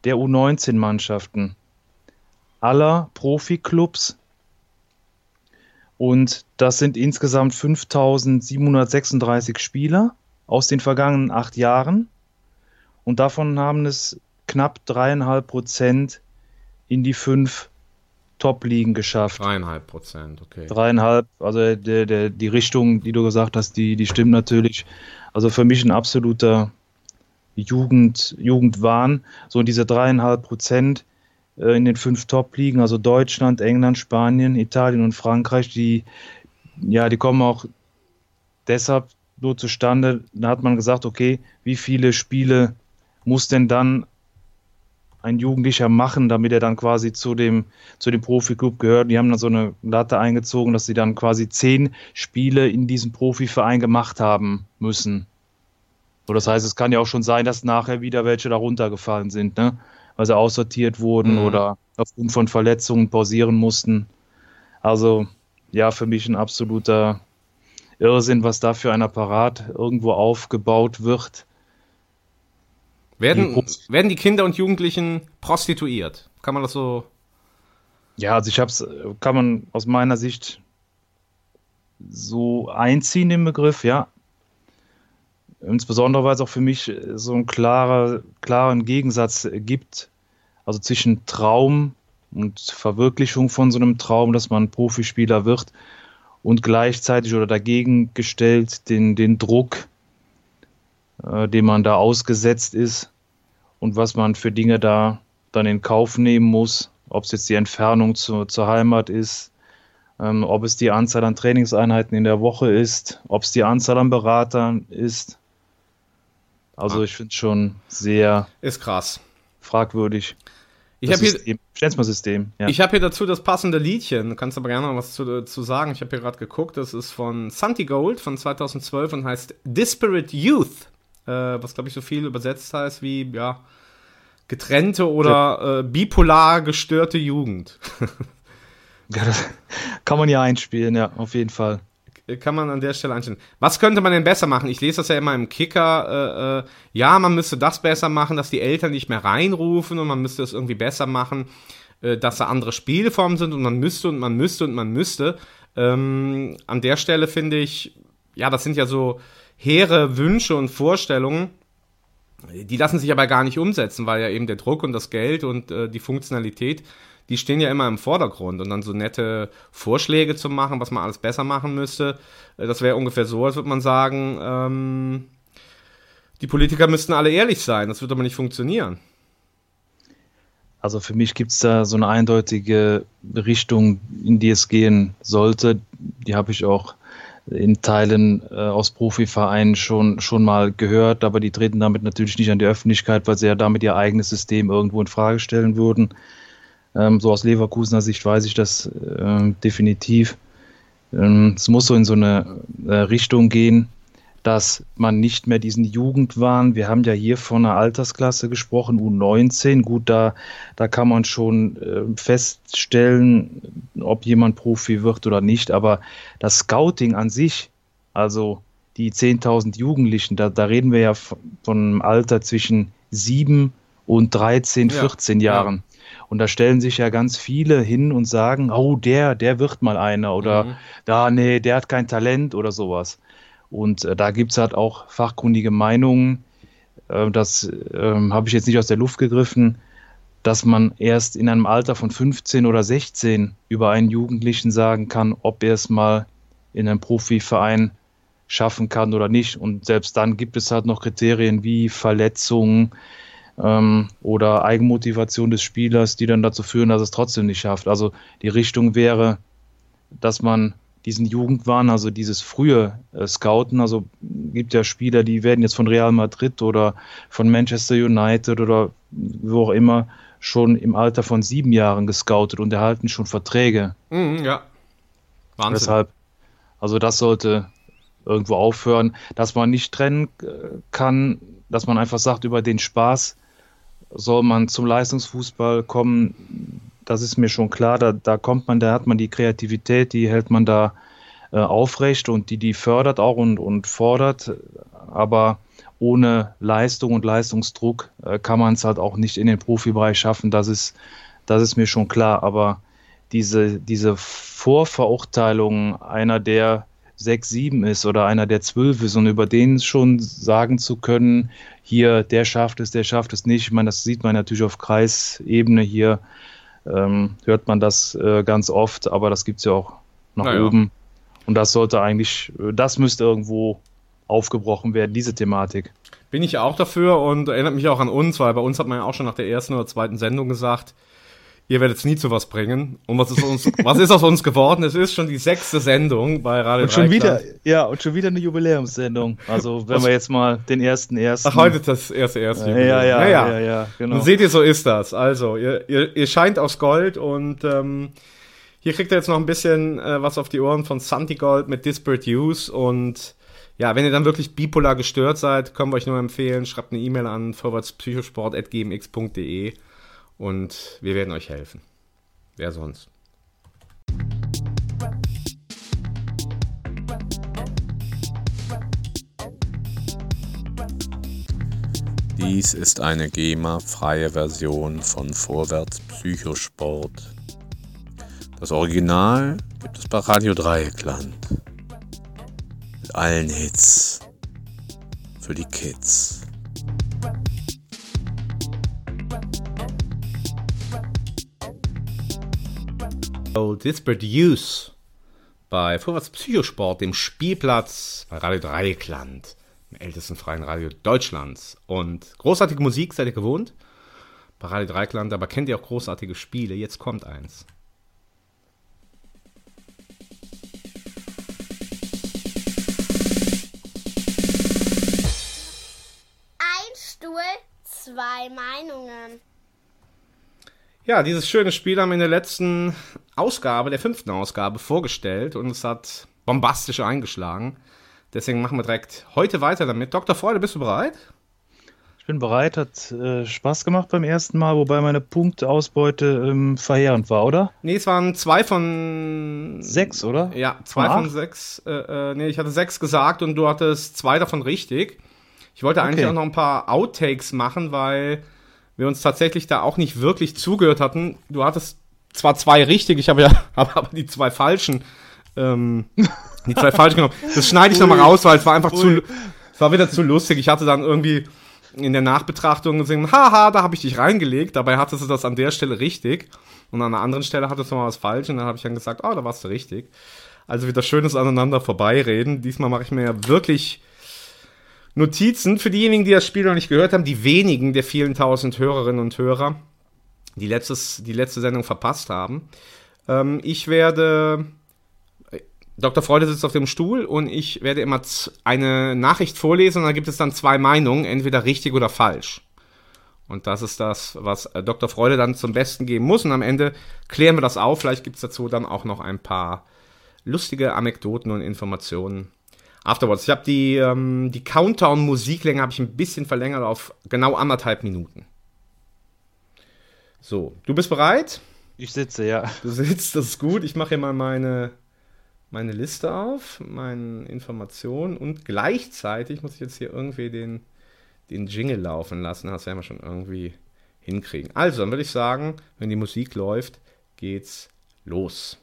der U19-Mannschaften aller Profiklubs. Und das sind insgesamt 5736 Spieler aus den vergangenen acht Jahren. Und davon haben es knapp dreieinhalb Prozent in die fünf Top-Ligen geschafft.
Dreieinhalb Prozent, okay.
Dreieinhalb, also der, der, die Richtung, die du gesagt hast, die, die stimmt natürlich. Also für mich ein absoluter Jugend, Jugendwahn. So diese dreieinhalb Prozent äh, in den fünf Top-Ligen, also Deutschland, England, Spanien, Italien und Frankreich, die, ja, die kommen auch deshalb nur zustande. Da hat man gesagt, okay, wie viele Spiele muss denn dann ein Jugendlicher machen, damit er dann quasi zu dem, zu dem Profi-Club gehört. Die haben dann so eine Latte eingezogen, dass sie dann quasi zehn Spiele in diesem Profiverein gemacht haben müssen. So, das heißt, es kann ja auch schon sein, dass nachher wieder welche da runtergefallen sind, ne? Weil sie aussortiert wurden mhm. oder aufgrund von Verletzungen pausieren mussten. Also, ja, für mich ein absoluter Irrsinn, was da für ein Apparat irgendwo aufgebaut wird
werden, werden die Kinder und Jugendlichen prostituiert? Kann man das so.
Ja, also ich habe es, kann man aus meiner Sicht so einziehen im Begriff, ja. Insbesondere, weil es auch für mich so einen klarer, klaren Gegensatz gibt, also zwischen Traum und Verwirklichung von so einem Traum, dass man Profispieler wird und gleichzeitig oder dagegen gestellt den, den Druck, äh, dem man da ausgesetzt ist und was man für Dinge da dann in Kauf nehmen muss, ob es jetzt die Entfernung zu, zur Heimat ist, ähm, ob es die Anzahl an Trainingseinheiten in der Woche ist, ob es die Anzahl an Beratern ist. Also ah. ich finde es schon sehr
ist krass
fragwürdig.
Ich habe hier
System.
Ja. Ich habe hier dazu das passende Liedchen. Du kannst aber gerne noch was zu, zu sagen. Ich habe hier gerade geguckt. Das ist von Santi Gold von 2012 und heißt Disparate Youth äh, was glaube ich so viel übersetzt heißt wie, ja, getrennte oder äh, bipolar gestörte Jugend.
ja, das kann man ja einspielen, ja, auf jeden Fall.
Kann man an der Stelle einstellen. Was könnte man denn besser machen? Ich lese das ja immer im Kicker. Äh, äh, ja, man müsste das besser machen, dass die Eltern nicht mehr reinrufen und man müsste es irgendwie besser machen, äh, dass da andere Spielformen sind und man müsste und man müsste und man müsste. Ähm, an der Stelle finde ich, ja, das sind ja so hehre Wünsche und Vorstellungen. Die lassen sich aber gar nicht umsetzen, weil ja eben der Druck und das Geld und äh, die Funktionalität, die stehen ja immer im Vordergrund. Und dann so nette Vorschläge zu machen, was man alles besser machen müsste, äh, das wäre ungefähr so, als würde man sagen, ähm, die Politiker müssten alle ehrlich sein. Das wird aber nicht funktionieren.
Also für mich gibt es da so eine eindeutige Richtung, in die es gehen sollte. Die habe ich auch in Teilen äh, aus Profivereinen schon, schon mal gehört, aber die treten damit natürlich nicht an die Öffentlichkeit, weil sie ja damit ihr eigenes System irgendwo in Frage stellen würden. Ähm, so aus Leverkusener Sicht weiß ich das äh, definitiv. Ähm, es muss so in so eine äh, Richtung gehen, dass man nicht mehr diesen Jugendwahn, wir haben ja hier von einer Altersklasse gesprochen, U19, gut, da, da kann man schon äh, feststellen, ob jemand Profi wird oder nicht, aber das Scouting an sich, also die 10.000 Jugendlichen, da, da reden wir ja von einem Alter zwischen 7 und 13, 14 ja, Jahren. Und da stellen sich ja ganz viele hin und sagen, oh, der, der wird mal einer oder mhm. da, nee, der hat kein Talent oder sowas. Und äh, da gibt es halt auch fachkundige Meinungen, äh, das äh, habe ich jetzt nicht aus der Luft gegriffen, dass man erst in einem Alter von 15 oder 16 über einen Jugendlichen sagen kann, ob er es mal in einem Profiverein schaffen kann oder nicht. Und selbst dann gibt es halt noch Kriterien wie Verletzungen ähm, oder Eigenmotivation des Spielers, die dann dazu führen, dass es trotzdem nicht schafft. Also die Richtung wäre, dass man diesen Jugendwahn, also dieses frühe äh, Scouten. Also gibt ja Spieler, die werden jetzt von Real Madrid oder von Manchester United oder wo auch immer schon im Alter von sieben Jahren gescoutet und erhalten schon Verträge.
Mhm, ja.
Wahnsinn. Deshalb, also das sollte irgendwo aufhören, dass man nicht trennen äh, kann, dass man einfach sagt, über den Spaß soll man zum Leistungsfußball kommen, das ist mir schon klar, da, da kommt man, da hat man die Kreativität, die hält man da äh, aufrecht und die, die fördert auch und, und fordert, aber ohne Leistung und Leistungsdruck äh, kann man es halt auch nicht in den Profibereich schaffen, das ist, das ist mir schon klar, aber diese, diese Vorverurteilung einer, der 6, 7 ist oder einer, der 12 ist und über den schon sagen zu können, hier, der schafft es, der schafft es nicht. Ich meine, das sieht man natürlich auf Kreisebene hier ähm, hört man das äh, ganz oft, aber das gibt es ja auch nach naja. oben. Und das sollte eigentlich, äh, das müsste irgendwo aufgebrochen werden, diese Thematik.
Bin ich auch dafür und erinnert mich auch an uns, weil bei uns hat man ja auch schon nach der ersten oder zweiten Sendung gesagt, Ihr werdet es nie zu was bringen. Und was ist, uns, was ist aus uns geworden? Es ist schon die sechste Sendung bei Radio
Und schon wieder, ja, und schon wieder eine Jubiläumssendung. Also, wenn wir jetzt mal den ersten ersten.
Ach, heute ist das erste, erste
Ja, ja, ja,
Naja.
ja, ja, genau.
Und seht ihr, so ist das. Also, ihr, ihr, ihr scheint aus Gold und ähm, hier kriegt ihr jetzt noch ein bisschen äh, was auf die Ohren von Santi Gold mit Disparate Use und ja, wenn ihr dann wirklich bipolar gestört seid, können wir euch nur empfehlen, schreibt eine E-Mail an vorwärtspsychosport.gmx.de und wir werden euch helfen. Wer sonst?
Dies ist eine GEMA-freie Version von Vorwärts Psychosport. Das Original gibt es bei Radio Dreieckland. Mit allen Hits. Für die Kids.
Disparate Use bei Vorwärts Psychosport, dem Spielplatz bei Radio Dreieckland, dem ältesten freien Radio Deutschlands. Und großartige Musik seid ihr gewohnt bei Radio Dreieckland, aber kennt ihr auch großartige Spiele? Jetzt kommt eins.
Ein Stuhl, zwei Meinungen.
Ja, dieses schöne Spiel haben wir in der letzten Ausgabe, der fünften Ausgabe, vorgestellt und es hat bombastisch eingeschlagen. Deswegen machen wir direkt heute weiter damit. Dr. Freude, bist du bereit?
Ich bin bereit, hat äh, Spaß gemacht beim ersten Mal, wobei meine Punktausbeute ähm, verheerend war, oder?
Nee, es waren zwei von.
Sechs, oder?
Ja, zwei
Von
von sechs. Äh, äh, nee, ich hatte sechs gesagt und du hattest zwei davon richtig. Ich wollte eigentlich
Okay.
auch noch ein paar Outtakes machen, weil wir uns tatsächlich da auch nicht wirklich zugehört hatten. Du hattest zwar zwei richtig, ich habe ja habe aber die zwei falschen. Ähm, die zwei falschen genommen. Das schneide ich nochmal raus, weil es war einfach zu. Es war wieder zu lustig. Ich hatte dann irgendwie in der Nachbetrachtung gesehen, haha, da habe ich dich reingelegt. Dabei hattest du das an der Stelle richtig. Und an einer anderen Stelle hattest du mal was falsch. Und dann habe ich dann gesagt, oh, da warst du richtig. Also wieder schönes aneinander vorbeireden. Diesmal mache ich mir ja wirklich Notizen für diejenigen, die das Spiel noch nicht gehört haben, die wenigen der vielen tausend Hörerinnen und Hörer, die letztes, die letzte Sendung verpasst haben. Ähm, ich werde Dr. Freude sitzt auf dem Stuhl und ich werde immer eine Nachricht vorlesen und da gibt es dann zwei Meinungen, entweder richtig oder falsch. Und das ist das, was äh, Dr. Freude dann zum Besten geben muss. Und am Ende klären wir das auf. Vielleicht gibt es dazu dann auch noch ein paar lustige Anekdoten und Informationen. Afterwards. Ich habe die, ähm, die Countdown-Musiklänge habe ich ein bisschen verlängert auf genau anderthalb Minuten. So, du bist bereit?
Ich sitze, ja.
Du sitzt, das ist gut. Ich mache hier mal meine, meine Liste auf, meine Informationen und gleichzeitig muss ich jetzt hier irgendwie den, den Jingle laufen lassen. Das werden wir schon irgendwie hinkriegen. Also, dann würde ich sagen, wenn die Musik läuft, geht's los.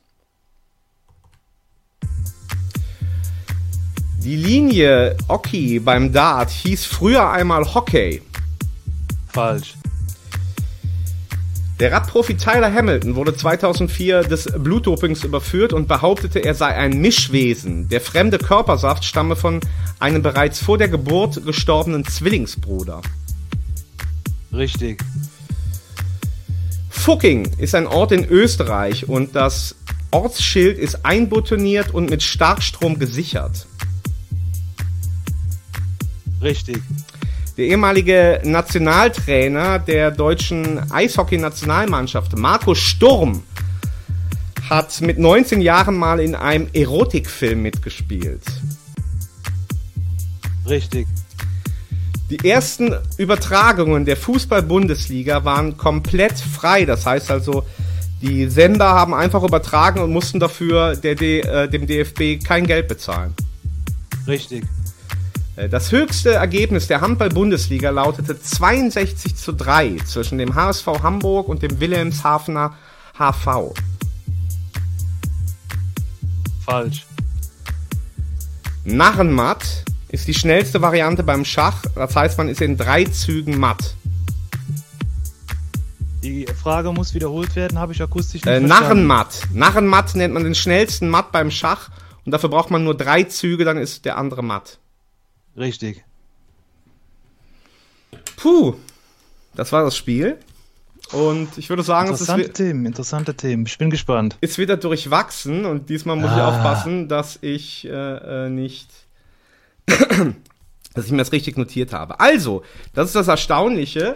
Die Linie Hockey beim Dart hieß früher einmal Hockey.
Falsch.
Der Radprofi Tyler Hamilton wurde 2004 des Blutdopings überführt und behauptete, er sei ein Mischwesen. Der fremde Körpersaft stamme von einem bereits vor der Geburt gestorbenen Zwillingsbruder.
Richtig.
Fucking ist ein Ort in Österreich und das Ortsschild ist einbetoniert und mit Starkstrom gesichert.
Richtig.
Der ehemalige Nationaltrainer der deutschen Eishockey-Nationalmannschaft, Marco Sturm, hat mit 19 Jahren mal in einem Erotikfilm mitgespielt.
Richtig.
Die ersten Übertragungen der Fußball-Bundesliga waren komplett frei. Das heißt also, die Sender haben einfach übertragen und mussten dafür der D, äh, dem DFB kein Geld bezahlen.
Richtig.
Äh, Das höchste Ergebnis der Handball-Bundesliga lautete 62 zu 3 zwischen dem HSV Hamburg und dem Wilhelmshavener HV.
Falsch.
Narrenmatt ist die schnellste Variante beim Schach. Das heißt, man ist in drei Zügen matt.
Die Frage muss wiederholt werden, habe ich akustisch nicht
Äh,
verstanden.
Narrenmatt. Narrenmatt nennt man den schnellsten Matt beim Schach. Und dafür braucht man nur drei Züge, dann ist der andere matt.
Richtig.
Puh, das war das Spiel. Und ich würde sagen, es ist,
Interessante Themen, interessante Themen. Ich bin gespannt.
ist wieder durchwachsen und diesmal muss ich
Ah.
aufpassen, dass ich äh, äh, nicht, dass ich mir das richtig notiert habe. Also, das ist das Erstaunliche.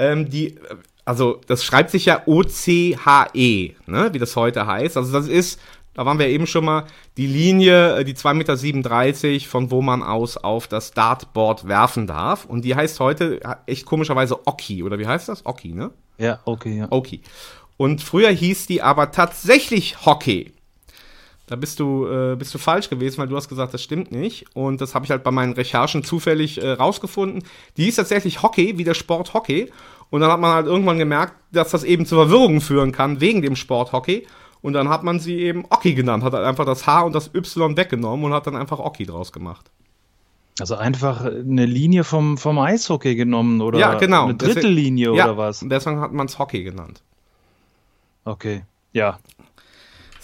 Ähm, die, also, das schreibt sich ja O-C-H-E, ne, wie das heute heißt. Also, das ist, da waren wir eben schon mal, die Linie, äh, die 2,37 Meter, von wo man aus auf das Dartboard werfen darf. Und die heißt heute äh, echt komischerweise Oki, oder wie heißt das? Oki, ne?
Ja, okay, ja.
Oki. Und früher hieß die aber tatsächlich Hockey. Da bist du, äh, bist du falsch gewesen, weil du hast gesagt, das stimmt nicht. Und das habe ich halt bei meinen Recherchen zufällig äh, rausgefunden. Die hieß tatsächlich Hockey, wie der Sport Hockey. Und dann hat man halt irgendwann gemerkt, dass das eben zu Verwirrungen führen kann, wegen dem Sport Hockey. Und dann hat man sie eben Oki genannt, hat halt einfach das H und das Y weggenommen und hat dann einfach Oki draus gemacht.
Also einfach eine Linie vom, vom Eishockey genommen oder
ja, genau.
eine Drittellinie
ja,
oder was?
und Deswegen hat man es Hockey genannt.
Okay, ja.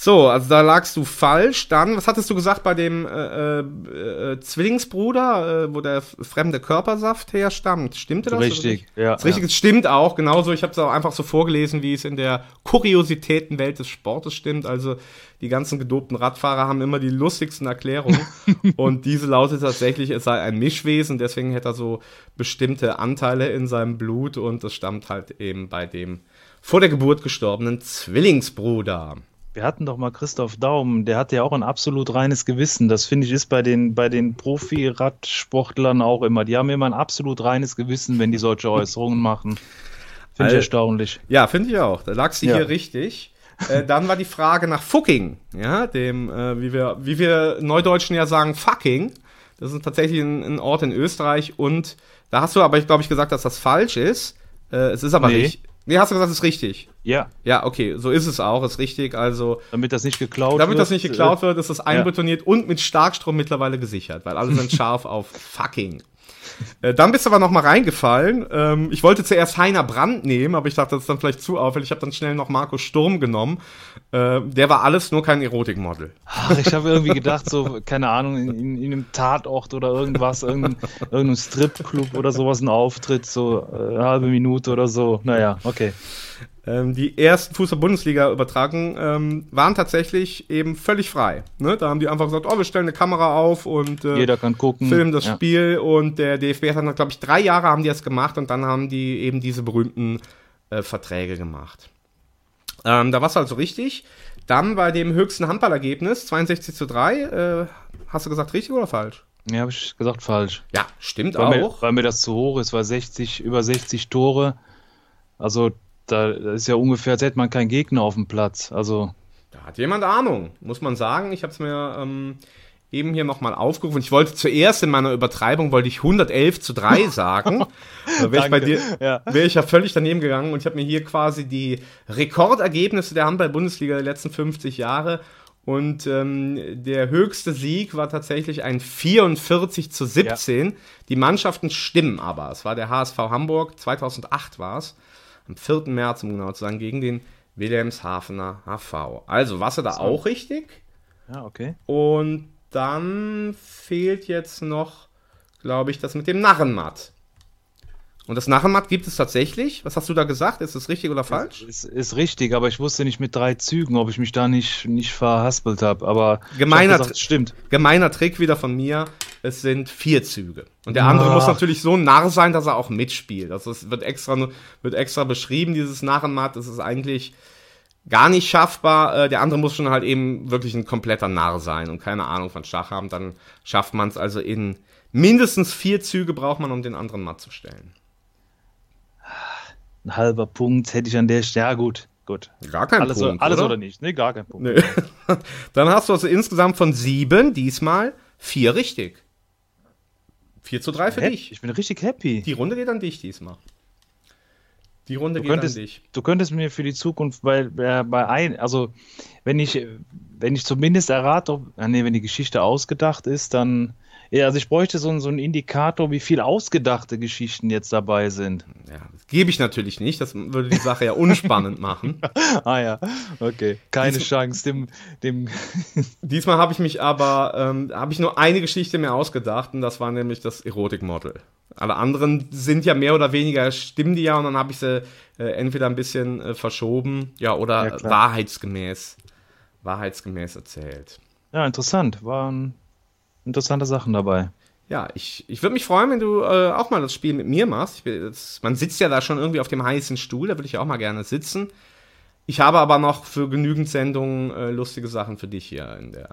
So, also da lagst du falsch. Dann, was hattest du gesagt bei dem äh, äh, äh, Zwillingsbruder, äh, wo der fremde Körpersaft herstammt? Stimmte das?
Richtig, ja,
Das richtig, es stimmt auch, genauso. Ich habe es auch einfach so vorgelesen, wie es in der Kuriositätenwelt des Sportes stimmt. Also die ganzen gedopten Radfahrer haben immer die lustigsten Erklärungen. und diese lautet tatsächlich, es sei ein Mischwesen, deswegen hätte er so bestimmte Anteile in seinem Blut und das stammt halt eben bei dem vor der Geburt gestorbenen Zwillingsbruder.
Wir hatten doch mal Christoph Daum, der hat ja auch ein absolut reines Gewissen. Das finde ich ist bei den, bei den Profi-Radsportlern auch immer. Die haben immer ein absolut reines Gewissen, wenn die solche Äußerungen machen. Finde ich erstaunlich.
Ja, finde ich auch. Da lagst du
Ja.
hier richtig. Äh, dann war die Frage nach Fucking, ja, dem, äh, wie wir, wie wir Neudeutschen ja sagen, fucking. Das ist tatsächlich ein, ein Ort in Österreich und da hast du aber, ich glaube ich, gesagt, dass das falsch ist. Äh, es ist aber
Nee.
richtig. Nee, hast du gesagt, es ist richtig.
Ja,
Ja, okay, so ist es auch, ist richtig. Also,
damit das nicht geklaut wird.
damit das nicht geklaut
äh,
wird, ist das einbetoniert und mit Starkstrom mittlerweile gesichert, weil alle sind scharf auf fucking. Äh, dann bist du aber noch mal reingefallen. Ähm, ich wollte zuerst Heiner Brandt nehmen, aber ich dachte, das ist dann vielleicht zu auffällig. Ich habe dann schnell noch Marco Sturm genommen. Äh, der war alles nur kein Erotikmodel.
Ach, ich habe irgendwie gedacht, so, keine Ahnung, in, in, in einem Tatort oder irgendwas, irgendein, irgendeinem Stripclub oder sowas, ein Auftritt, so äh, eine halbe Minute oder so. Naja, okay.
Ähm, die ersten Fußball-Bundesliga-Übertragungen ähm, waren tatsächlich eben völlig frei. Ne? Da haben die einfach gesagt, oh, wir stellen eine Kamera auf und äh,
Jeder kann gucken.
filmen das
ja.
Spiel und der DFB hat dann, glaube ich, drei Jahre haben die das gemacht und dann haben die eben diese berühmten äh, Verträge gemacht. Ähm, da war es also richtig. Dann bei dem höchsten Handballergebnis, 62 zu 3, äh, hast du gesagt richtig oder falsch?
Ja, habe ich gesagt falsch.
Ja, stimmt
Weil mir,
auch.
weil mir das zu hoch ist, weil 60, über 60 Tore, also da ist ja ungefähr, als hätte man keinen Gegner auf dem Platz. Also,
Da hat jemand Ahnung, muss man sagen. Ich habe es mir ähm, eben hier nochmal aufgerufen. Ich wollte zuerst in meiner Übertreibung, wollte ich 111 zu 3 sagen. da wäre ich bei dir,
Ja.
wäre ich ja völlig daneben gegangen und ich habe mir hier quasi die Rekordergebnisse der Handball-Bundesliga der letzten 50 Jahre und ähm, der höchste Sieg war tatsächlich ein 44 zu 17. Die Mannschaften stimmen aber. Es war der HSV Hamburg, 2008 war es, am 4. März, um genau zu sagen, gegen den Wilhelmshavener HV. Also, du da auch richtig?
ja, okay.
Und dann fehlt jetzt noch, glaube ich, das mit dem Narrenmatt. Und das Narrenmatt gibt es tatsächlich. Was hast du da gesagt? Ist das richtig oder falsch?
Ist, ist richtig, aber ich wusste nicht mit drei Zügen, ob ich mich da nicht, nicht verhaspelt habe. Aber
Gemeiner
hab gesagt, stimmt.
Gemeiner Trick wieder von mir. Es sind vier Züge. Und der andere
Ah.
muss natürlich so narr sein, dass er auch mitspielt. Also es wird extra, wird extra beschrieben, dieses Narrenmatt. Das ist eigentlich gar nicht schaffbar. Äh, der andere muss schon halt eben wirklich ein kompletter Narr sein und keine Ahnung von Schach haben. Dann schafft man es also in mindestens vier Züge braucht man, um den anderen matt zu stellen.
Ein halber Punkt hätte ich an der Stelle. Ja, gut, gut.
Gar kein
alles
Punkt,
oder, alles
oder?
oder nicht? Nee, gar kein Punkt.
Nee. Dann hast du also insgesamt von sieben diesmal vier richtig. 4 zu 3 für
Hä?
dich.
Ich bin richtig happy.
Die Runde geht an dich diesmal. Die Runde
Du
geht
könntest,
an dich.
du könntest mir für die Zukunft bei, bei, bei ein, also wenn ich, wenn ich zumindest errate, ob, ah, nee, wenn die Geschichte ausgedacht ist, dann Ja, also ich bräuchte so, einen- so einen Indikator, wie viel ausgedachte Geschichten jetzt dabei sind.
Ja, das gebe ich natürlich nicht. Das würde die Sache ja unspannend machen.
Ah ja, okay. Keine
Dies-
Chance, dem, dem
Diesmal habe ich mich aber, ähm, habe ich nur eine Geschichte mir ausgedacht und das war nämlich das Erotikmodel. Alle anderen sind ja mehr oder weniger, stimmen die ja und dann habe ich sie äh, entweder ein bisschen äh, verschoben, ja, oder
Ja,
wahrheitsgemäß, wahrheitsgemäß erzählt.
Ja, interessant. Waren interessante Sachen dabei.
Ja, ich, ich würde mich freuen, wenn du äh, auch mal das Spiel mit mir machst. Jetzt, man sitzt ja da schon irgendwie auf dem heißen Stuhl, da würde ich ja auch mal gerne sitzen. Ich habe aber noch für genügend Sendungen äh, lustige Sachen für dich hier in der.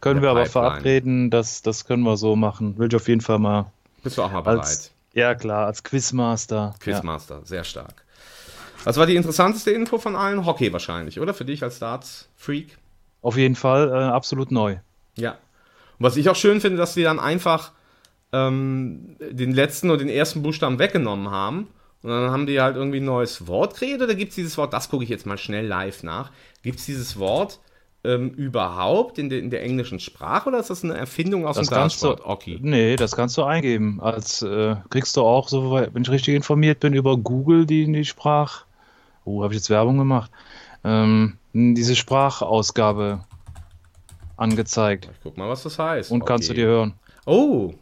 Können
Der
wir aber
Pipeline.
verabreden, das, das können wir so machen. Will ich auf jeden Fall mal
Bist du auch mal bereit?
als, ja klar, als Quizmaster.
Quizmaster, sehr stark. Was war die interessanteste Info von allen? Hockey wahrscheinlich, oder? Für dich als Darts-Freak?
Ja. Auf jeden Fall äh, absolut neu.
Ja. Und was ich auch schön finde, dass sie dann einfach ähm, den letzten und den ersten Buchstaben weggenommen haben. Und dann haben die halt irgendwie ein neues Wort kreiert. Oder gibt es dieses Wort, das gucke ich jetzt mal schnell live nach. Gibt es dieses Wort ähm, überhaupt in, der- in der englischen Sprache oder ist das eine Erfindung aus
Das
dem
kannst du,
Dartsport? Okay.
nee, das kannst du eingeben. Als äh, kriegst du auch, so wenn ich richtig informiert bin, über Google die, die Sprach. Oh, habe ich jetzt Werbung gemacht? Ähm, diese Sprachausgabe angezeigt
Ich guck mal, was das heißt.
und kannst du
Okay.
dir hören.
Oh,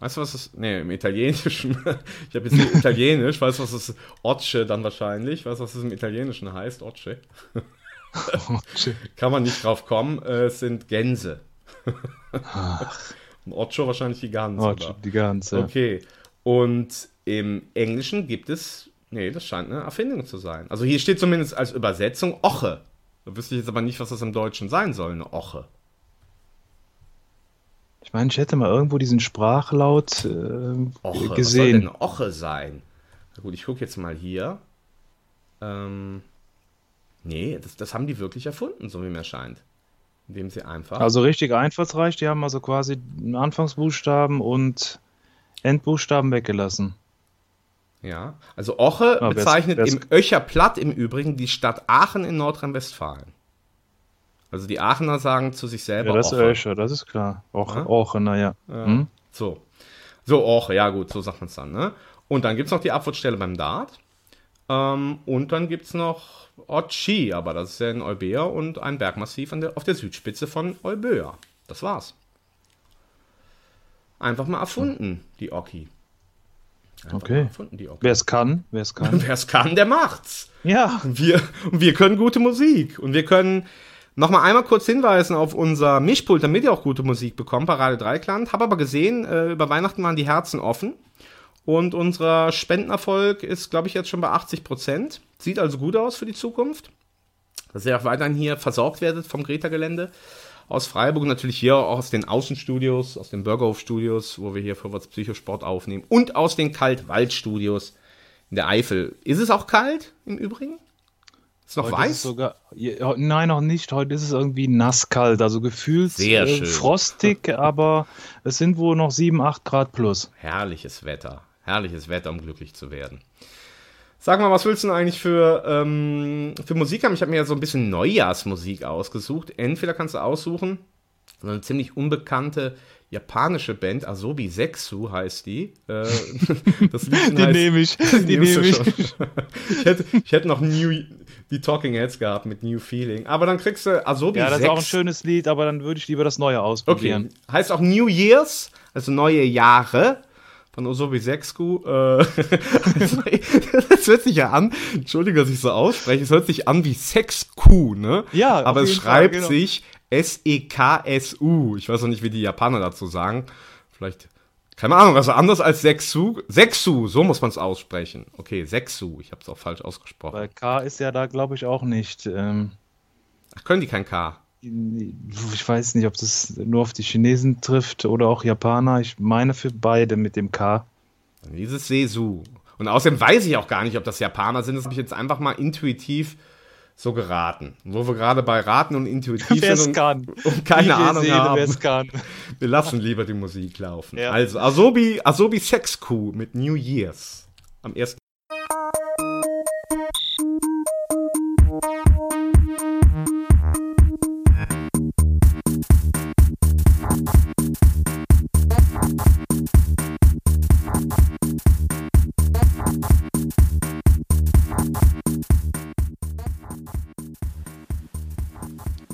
weißt du, was das Nee, im Italienischen. ich habe jetzt nicht Italienisch, weißt du, was das Occe dann wahrscheinlich, weißt du, was das im Italienischen heißt? Occe. Kann man nicht drauf kommen, äh, es sind Gänse. Und Ocho wahrscheinlich die Gans. Oder?
die ganze.
Okay. Und im Englischen gibt es, nee, das scheint eine Erfindung zu sein. Also hier steht zumindest als Übersetzung Oche. Da wüsste ich jetzt aber nicht, was das im Deutschen sein soll, eine Oche.
Ich meine, ich hätte mal irgendwo diesen Sprachlaut äh,
Oche, was soll denn
gesehen.
Oche sein? Na gut, ich gucke jetzt mal hier. Ähm, nee, das, das haben die wirklich erfunden, so wie mir scheint. Indem sie einfach.
Also richtig einfallsreich, die haben also quasi Anfangsbuchstaben und Endbuchstaben weggelassen.
ja, also Oche
wär's-
bezeichnet im Öcherplatt im Übrigen die Stadt Aachen in Nordrhein-Westfalen. Also die Aachener sagen zu sich selber
Ja, das ist
Oche.
Öscher, das ist klar. Auch,
Ja?
auch naja.
Ja.
Hm?
So. So, Oche, ja gut, so sagt man es dann, ne? Und dann gibt es noch die Abwurfstelle beim Dart. Ähm, und dann gibt es noch Ochi, aber das ist ja in Eubea und ein Bergmassiv an der, auf der Südspitze von Eubea. Das war's. Einfach mal erfunden, die Oki. Einfach
Okay.
erfunden, die Oki.
Wer es kann, wer es kann.
Wer es kann, der macht's.
ja,
Und wir, und wir können gute Musik. Und wir können nochmal einmal kurz hinweisen auf unser Mischpult, damit ihr auch gute Musik bekommt Radio Dreikland. Hab aber gesehen, äh, über Weihnachten waren die Herzen offen. Und unser Spendenerfolg ist, glaube ich, jetzt schon bei 80 Prozent. Sieht also gut aus für die Zukunft. Dass ihr auch weiterhin hier versorgt werdet vom Greta-Gelände aus Freiburg natürlich hier auch aus den Außenstudios, aus den Bürgerhof-Studios, wo wir hier Vorwärts Psychosport aufnehmen und aus den Kaltwald-Studios in der Eifel. Ist es auch kalt im Übrigen? Ist noch
heute
weiß?
Ist sogar, nein, noch nicht. Heute ist es irgendwie nasskalt, also gefühlt
Sehr
äh,
schön.
frostig, aber es sind wohl noch 7, 8 Grad plus.
Herrliches Wetter. Herrliches Wetter, um glücklich zu werden. Sag mal, was willst du denn eigentlich für, ähm, für Musik haben? Ich habe mir ja so ein bisschen Neujahrsmusik ausgesucht. Entweder kannst du aussuchen, so eine ziemlich unbekannte japanische Band, Asobi Sexu heißt die. Äh, das Lied
Die nehme ich, die nehme ich.
ich, hätte, ich hätte noch New, die Talking Heads gehabt mit New Feeling. Aber dann kriegst du Asobi
Ja, das ist
Sex-
auch ein schönes Lied, aber dann würde ich lieber das Neue ausprobieren.
Okay. Heißt auch New Years, also neue Jahre. Von Osobi Sexku. Äh, das hört sich ja an, entschuldige, dass ich so ausspreche, es hört sich an wie Sexku, ne?
Ja,
Aber es
jeden Fall,
schreibt
genau.
sich S-E-K-S-U. Ich weiß noch nicht, wie die Japaner dazu sagen. Vielleicht, keine Ahnung, also anders als Sexu. Sexu, so muss man es aussprechen. Okay, Sexu, ich habe es auch falsch ausgesprochen.
Weil K ist ja da, glaube ich, auch nicht. Ähm,
Ach, können die kein K?
ich weiß nicht, ob das nur auf die Chinesen trifft oder auch Japaner. Ich meine für beide mit dem K.
Dann hieß es Sesu. Und außerdem weiß ich auch gar nicht, ob das Japaner sind. Das habe ich jetzt einfach mal intuitiv so geraten. Wo wir gerade bei Raten und intuitiv
Wer es
sind und,
kann.
und keine
Liebe
Ahnung
Seele,
haben.
kann.
Wir lassen lieber die Musik laufen.
Ja.
Also, Asobi, Asobi Sex Coup mit New Year's. Am 1.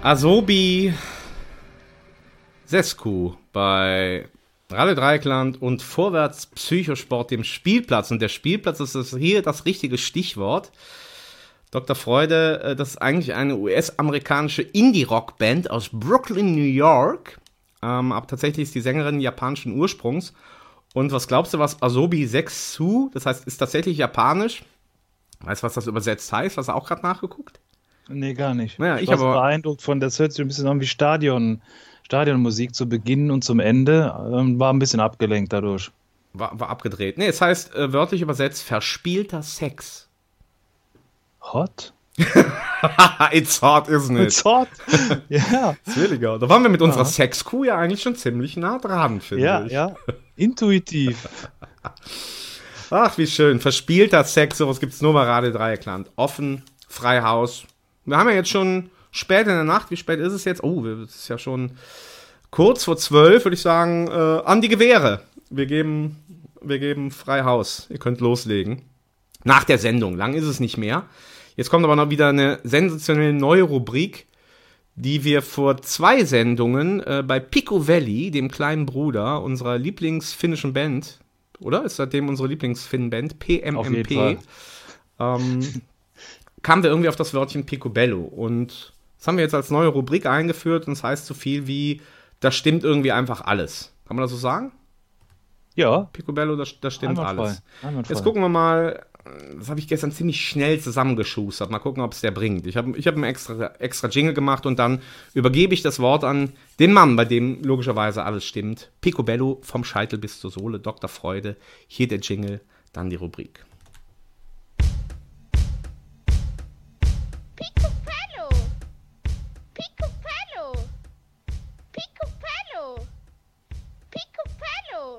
Asobi Sesku bei Radio Dreieckland und Vorwärts Psychosport, dem Spielplatz. Und der Spielplatz ist hier das richtige Stichwort. Dr. Freude, äh, das ist eigentlich eine US-amerikanische Indie-Rock-Band aus Brooklyn, New York. Ähm, aber tatsächlich ist die Sängerin japanischen Ursprungs. Und was glaubst du, was Asobi Sexu, das heißt, ist tatsächlich japanisch? Weißt du, was das übersetzt heißt? Hast du auch gerade nachgeguckt?
Nee, gar nicht.
Naja, ich
ich war
aber-
beeindruckt von, das hört sich ein bisschen an wie Stadion, Stadionmusik zu Beginn und zum Ende. Ähm, war ein bisschen abgelenkt dadurch.
War, war abgedreht. Nee, es heißt äh, wörtlich übersetzt verspielter Sex.
Hot?
It's hot, isn't it?
It's hot. ja.
Zwilliger. Da waren wir mit unserer
Ja.
Sex-Kuh ja eigentlich schon ziemlich nah dran, finde
Ja,
ich.
ja. Intuitiv.
Ach, wie schön. Verspielter Sex, sowas gibt's nur bei Radio Dreieckland. Offen, frei Haus. Wir haben ja jetzt schon spät in der Nacht. Wie spät ist es jetzt? Oh, es ist ja schon kurz vor zwölf, würde ich sagen. Äh, an die Gewehre. Wir geben, wir geben frei Haus. Ihr könnt loslegen. Nach der Sendung. Lang ist es nicht mehr. Jetzt kommt aber noch wieder eine sensationelle neue Rubrik, die wir vor zwei Sendungen äh, bei Pico Valley, dem kleinen Bruder unserer Lieblingsfinnischen Band, oder? Ist seitdem unsere Lieblingsfinn-Band,
Auf jeden
PMMP,
Fall.
ähm, kamen wir irgendwie auf das Wörtchen Picobello. Und das haben wir jetzt als neue Rubrik eingeführt und es heißt so viel wie, da stimmt irgendwie einfach alles. Kann man das so sagen?
Ja.
Picobello, da, da stimmt alles. Jetzt gucken wir mal, das habe ich gestern ziemlich schnell zusammengeschustert. Mal gucken, ob es der bringt. Ich habe ich hab einen extra, extra Jingle gemacht und dann übergebe ich das Wort an den Mann, bei dem logischerweise alles stimmt. Picobello vom Scheitel bis zur Sohle, Dr. Freude. Hier der Jingle, dann die Rubrik.
Picobello. Picobello. Picobello. Picobello.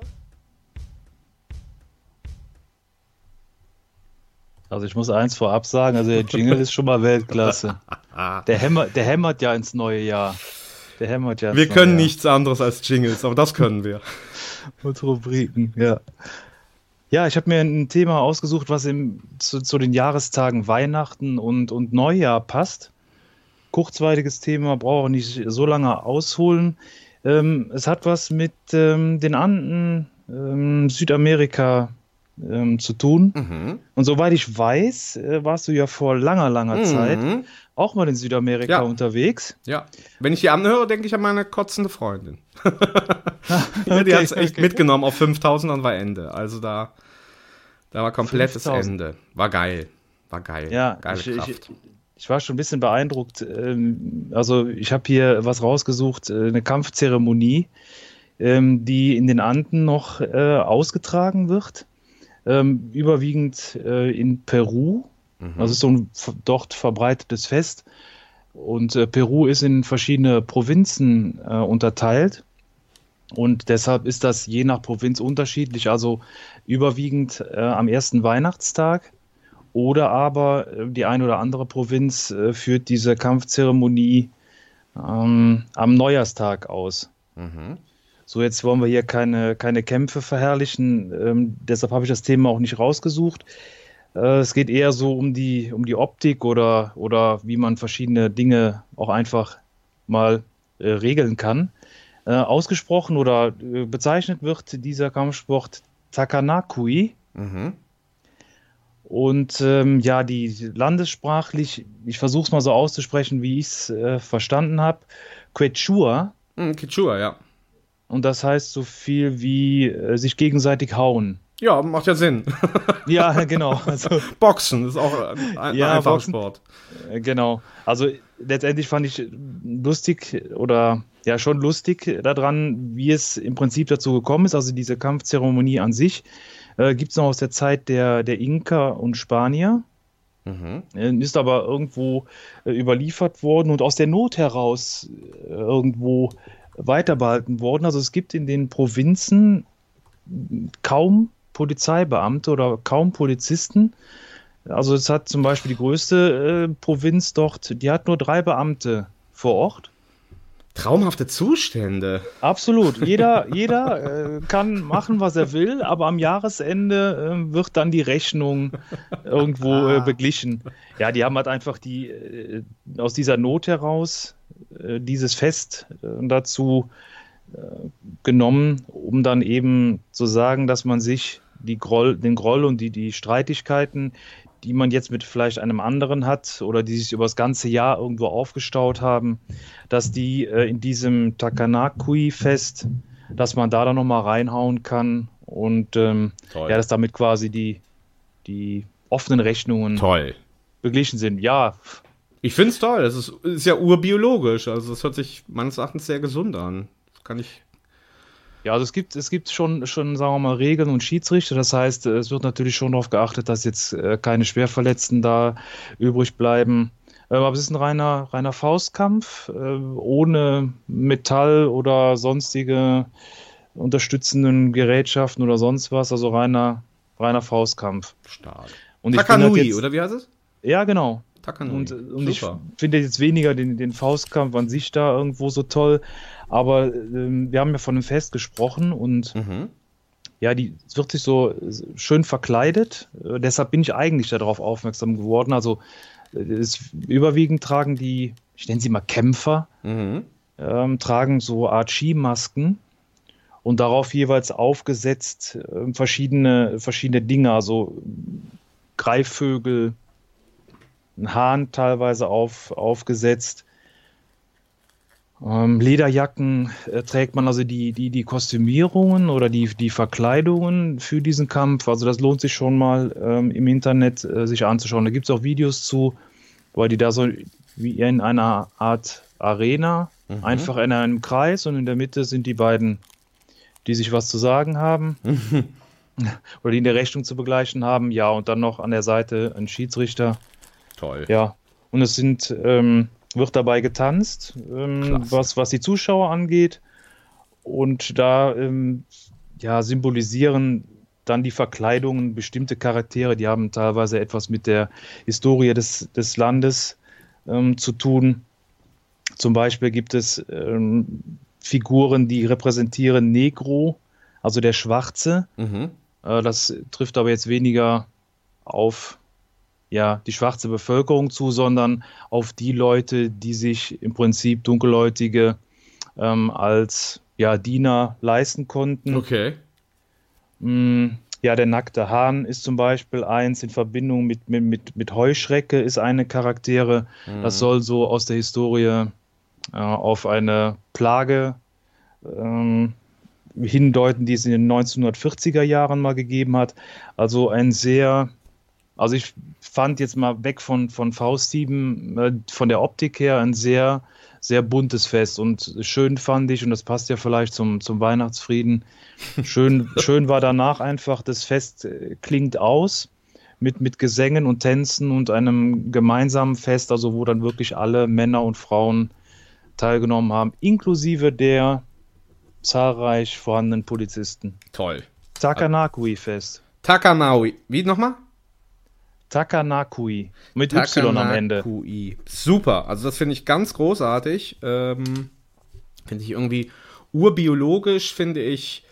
Also ich muss eins vorab sagen, also der Jingle ist schon mal Weltklasse. Der, hämmer, der hämmert ja ins neue Jahr. Der hämmert ja ins
Wir
neue
können
Jahr.
nichts anderes als Jingles, aber das können wir.
Und Rubriken, ja. Ja, ich habe mir ein Thema ausgesucht, was im, zu, zu den Jahrestagen Weihnachten und, und Neujahr passt. Kurzweiliges Thema, brauche auch nicht so lange ausholen. Ähm, es hat was mit ähm, den Anden ähm, Südamerika ähm, zu tun.
Mhm.
Und soweit ich weiß, äh, warst du ja vor langer, langer
Mhm.
Zeit auch mal in Südamerika
Ja.
unterwegs.
Ja. Wenn ich die anhöre, denke ich an meine kotzende Freundin. ja, die
Okay,
hat es echt
okay.
mitgenommen auf 5000, dann war Ende. Also da, da war komplettes
5000.
Ende. War geil. War geil.
Ja,
Geile
ich, ich,
Kraft.
ich war schon ein bisschen beeindruckt. Ähm, Also ich habe hier was rausgesucht, äh, eine Kampfzeremonie, ähm, die in den Anden noch äh, ausgetragen wird. Ähm, Überwiegend äh, in Peru.
Mhm.
Das ist so ein dort verbreitetes Fest. Und äh, Peru ist in verschiedene Provinzen äh, unterteilt. Und deshalb ist das je nach Provinz unterschiedlich. Also überwiegend äh, am ersten Weihnachtstag oder aber äh, die eine oder andere Provinz äh, führt diese Kampfzeremonie ähm, am Neujahrstag aus.
Mhm.
So, jetzt wollen wir hier keine, keine Kämpfe verherrlichen. Ähm, deshalb habe ich das Thema auch nicht rausgesucht. Äh, es geht eher so um die, um die Optik oder, oder wie man verschiedene Dinge auch einfach mal äh, regeln kann. Äh, ausgesprochen oder äh, bezeichnet wird dieser Kampfsport Takanakui.
Mhm.
Und ähm, ja, die landessprachlich, ich versuche es mal so auszusprechen, wie ich es äh, verstanden habe, Quechua.
Mhm, Kichua, ja.
Und das heißt so viel wie äh, sich gegenseitig hauen.
Ja, macht ja Sinn.
Ja, genau. Also,
Boxen ist auch ein, ein
Ja,
einfacher
Boxen.
Sport.
äh, genau. Also letztendlich fand ich lustig oder ja schon lustig daran, wie es im Prinzip dazu gekommen ist. Also diese Kampfzeremonie an sich Äh, Gibt es noch aus der Zeit der, der Inka und Spanier.
Mhm.
Äh, Ist aber irgendwo äh, überliefert worden und aus der Not heraus äh, irgendwo weiterbehalten worden. Also es gibt in den Provinzen kaum Polizeibeamte oder kaum Polizisten. Also es hat zum Beispiel die größte äh, Provinz dort, die hat nur drei Beamte vor Ort.
Traumhafte Zustände.
Absolut. Jeder, jeder äh, kann machen, was er will, aber am Jahresende äh, wird dann die Rechnung irgendwo äh, beglichen. Ja, die haben halt einfach die äh, aus dieser Not heraus dieses Fest äh, dazu äh, genommen, um dann eben zu sagen, dass man sich die Groll, den Groll und die, die Streitigkeiten, die man jetzt mit vielleicht einem anderen hat oder die sich über das ganze Jahr irgendwo aufgestaut haben, dass die äh, in diesem Takanakui-Fest, dass man da dann nochmal reinhauen kann und ähm, ja, dass damit quasi die, die offenen Rechnungen
Toll.
beglichen sind. Ja,
Ich finde es toll. Das ist, ist ja urbiologisch. Also das hört sich meines Erachtens sehr gesund an. Das kann ich.
Ja, also es gibt, es gibt schon, schon, sagen wir mal, Regeln und Schiedsrichter. Das heißt, es wird natürlich schon darauf geachtet, dass jetzt äh, keine Schwerverletzten da übrig bleiben. Äh, aber es ist ein reiner, reiner Faustkampf, äh, ohne Metall oder sonstige unterstützenden Gerätschaften oder sonst was. Also reiner, reiner Faustkampf.
Stark.
Und ich
Takanui,
halt jetzt-
oder wie heißt es?
Ja, genau.
Takanui.
Und, und ich finde jetzt weniger den, den Faustkampf an sich da irgendwo so toll. Aber ähm, wir haben ja von einem Fest gesprochen und
Mhm.
ja, die es wird sich so äh, schön verkleidet. Äh, deshalb bin ich eigentlich darauf aufmerksam geworden. Also äh, es, überwiegend tragen die, ich nenne sie mal Kämpfer,
Mhm.
ähm, tragen so Art Skimasken und darauf jeweils aufgesetzt äh, verschiedene, verschiedene Dinge, also Greifvögel, ein Hahn teilweise auf, aufgesetzt. Ähm, Lederjacken äh, trägt man also die, die, die Kostümierungen oder die, die Verkleidungen für diesen Kampf. Also das lohnt sich schon mal ähm, im Internet äh, sich anzuschauen. Da gibt es auch Videos zu, weil die da so wie in einer Art Arena,
Mhm.
einfach in einem Kreis und in der Mitte sind die beiden, die sich was zu sagen haben oder die in der Rechnung zu begleichen haben. Ja, und dann noch an der Seite ein Schiedsrichter.
Toll.
Ja, und es sind, ähm, wird dabei getanzt, ähm, was, was die Zuschauer angeht. Und da ähm, ja, symbolisieren dann die Verkleidungen bestimmte Charaktere, die haben teilweise etwas mit der Historie des, des Landes ähm, zu tun. Zum Beispiel gibt es ähm, Figuren, die repräsentieren Negro, also der Schwarze.
Mhm.
Äh, Das trifft aber jetzt weniger auf ja, die schwarze Bevölkerung zu, sondern auf die Leute, die sich im Prinzip Dunkelhäutige ähm, als ja, Diener leisten konnten.
Okay.
Mm, Ja, der nackte Hahn ist zum Beispiel eins in Verbindung mit, mit, mit, mit Heuschrecke ist eine Charaktere. Das soll so aus der Historie äh, auf eine Plage ähm, hindeuten, die es in den 1940er Jahren mal gegeben hat. Also ein sehr, also ich fand jetzt mal weg von, von Fausthieben, äh, von der Optik her, ein sehr, sehr buntes Fest. Und schön fand ich, und das passt ja vielleicht zum, zum Weihnachtsfrieden, schön, schön war danach einfach, das Fest äh, klingt aus mit, mit Gesängen und Tänzen und einem gemeinsamen Fest, also wo dann wirklich alle Männer und Frauen teilgenommen haben, inklusive der zahlreich vorhandenen Polizisten.
Toll.
Takanakui-Fest.
Takanaui. Wie nochmal?
Takanakui. Mit Y am Ende.
Takanakui. Super. Also das finde ich ganz großartig. Ähm, finde ich irgendwie urbiologisch, finde ich.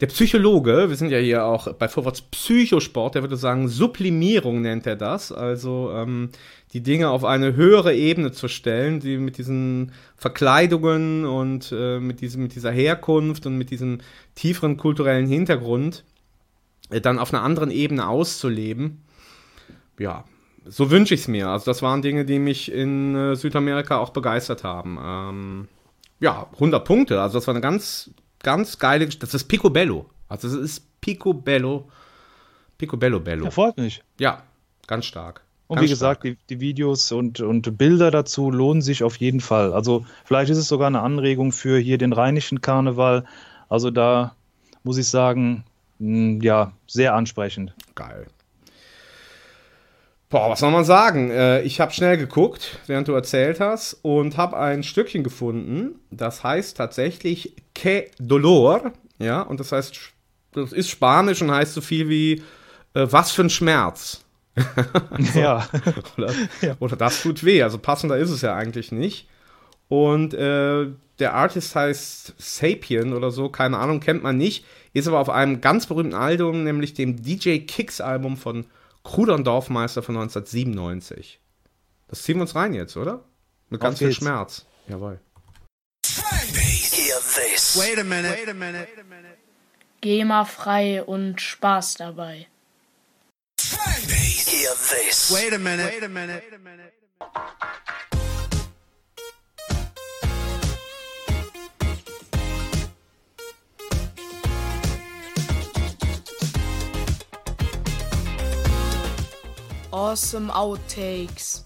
Der Psychologe, wir sind ja hier auch bei Vorwärts Psychosport, der würde sagen, Sublimierung nennt er das. Also ähm, die Dinge auf eine höhere Ebene zu stellen, die mit diesen Verkleidungen und äh, mit, diesem, mit dieser Herkunft und mit diesem tieferen kulturellen Hintergrund äh, dann auf einer anderen Ebene auszuleben. Ja, so wünsche ich es mir. Also das waren Dinge, die mich in äh, Südamerika auch begeistert haben. Ähm, ja, 100 Punkte. Also das war eine ganz, ganz geile Geschichte. Das ist Picobello. Also es ist Picobello. Picobello Bello.
Ja, freut mich.
Ja, ganz stark.
Und
Ganz
wie gesagt, die, die Videos und, und Bilder dazu lohnen sich auf jeden Fall. Also vielleicht ist es sogar eine Anregung für hier den rheinischen Karneval. Also da muss ich sagen, mh, ja, sehr ansprechend.
Geil. Boah, was soll man sagen? Äh, ich habe schnell geguckt, während du erzählt hast, und habe ein Stückchen gefunden. Das heißt tatsächlich Que Dolor. Ja, und das heißt, das ist Spanisch und heißt so viel wie äh, was für ein Schmerz.
so. Ja.
oder, ja. Oder das tut weh. Also passender ist es ja eigentlich nicht. Und äh, der Artist heißt Sapien oder so, keine Ahnung, kennt man nicht. Ist aber auf einem ganz berühmten Album, nämlich dem DJ Kicks Album von Kruder und Dorfmeister von 1997. Das ziehen wir uns rein jetzt, oder? Mit ganz viel Schmerz. Jawohl.
Wait a minute. Wait a minute.
GEMA frei und Spaß dabei.
Wait a minute. Wait a minute.
Awesome Outtakes.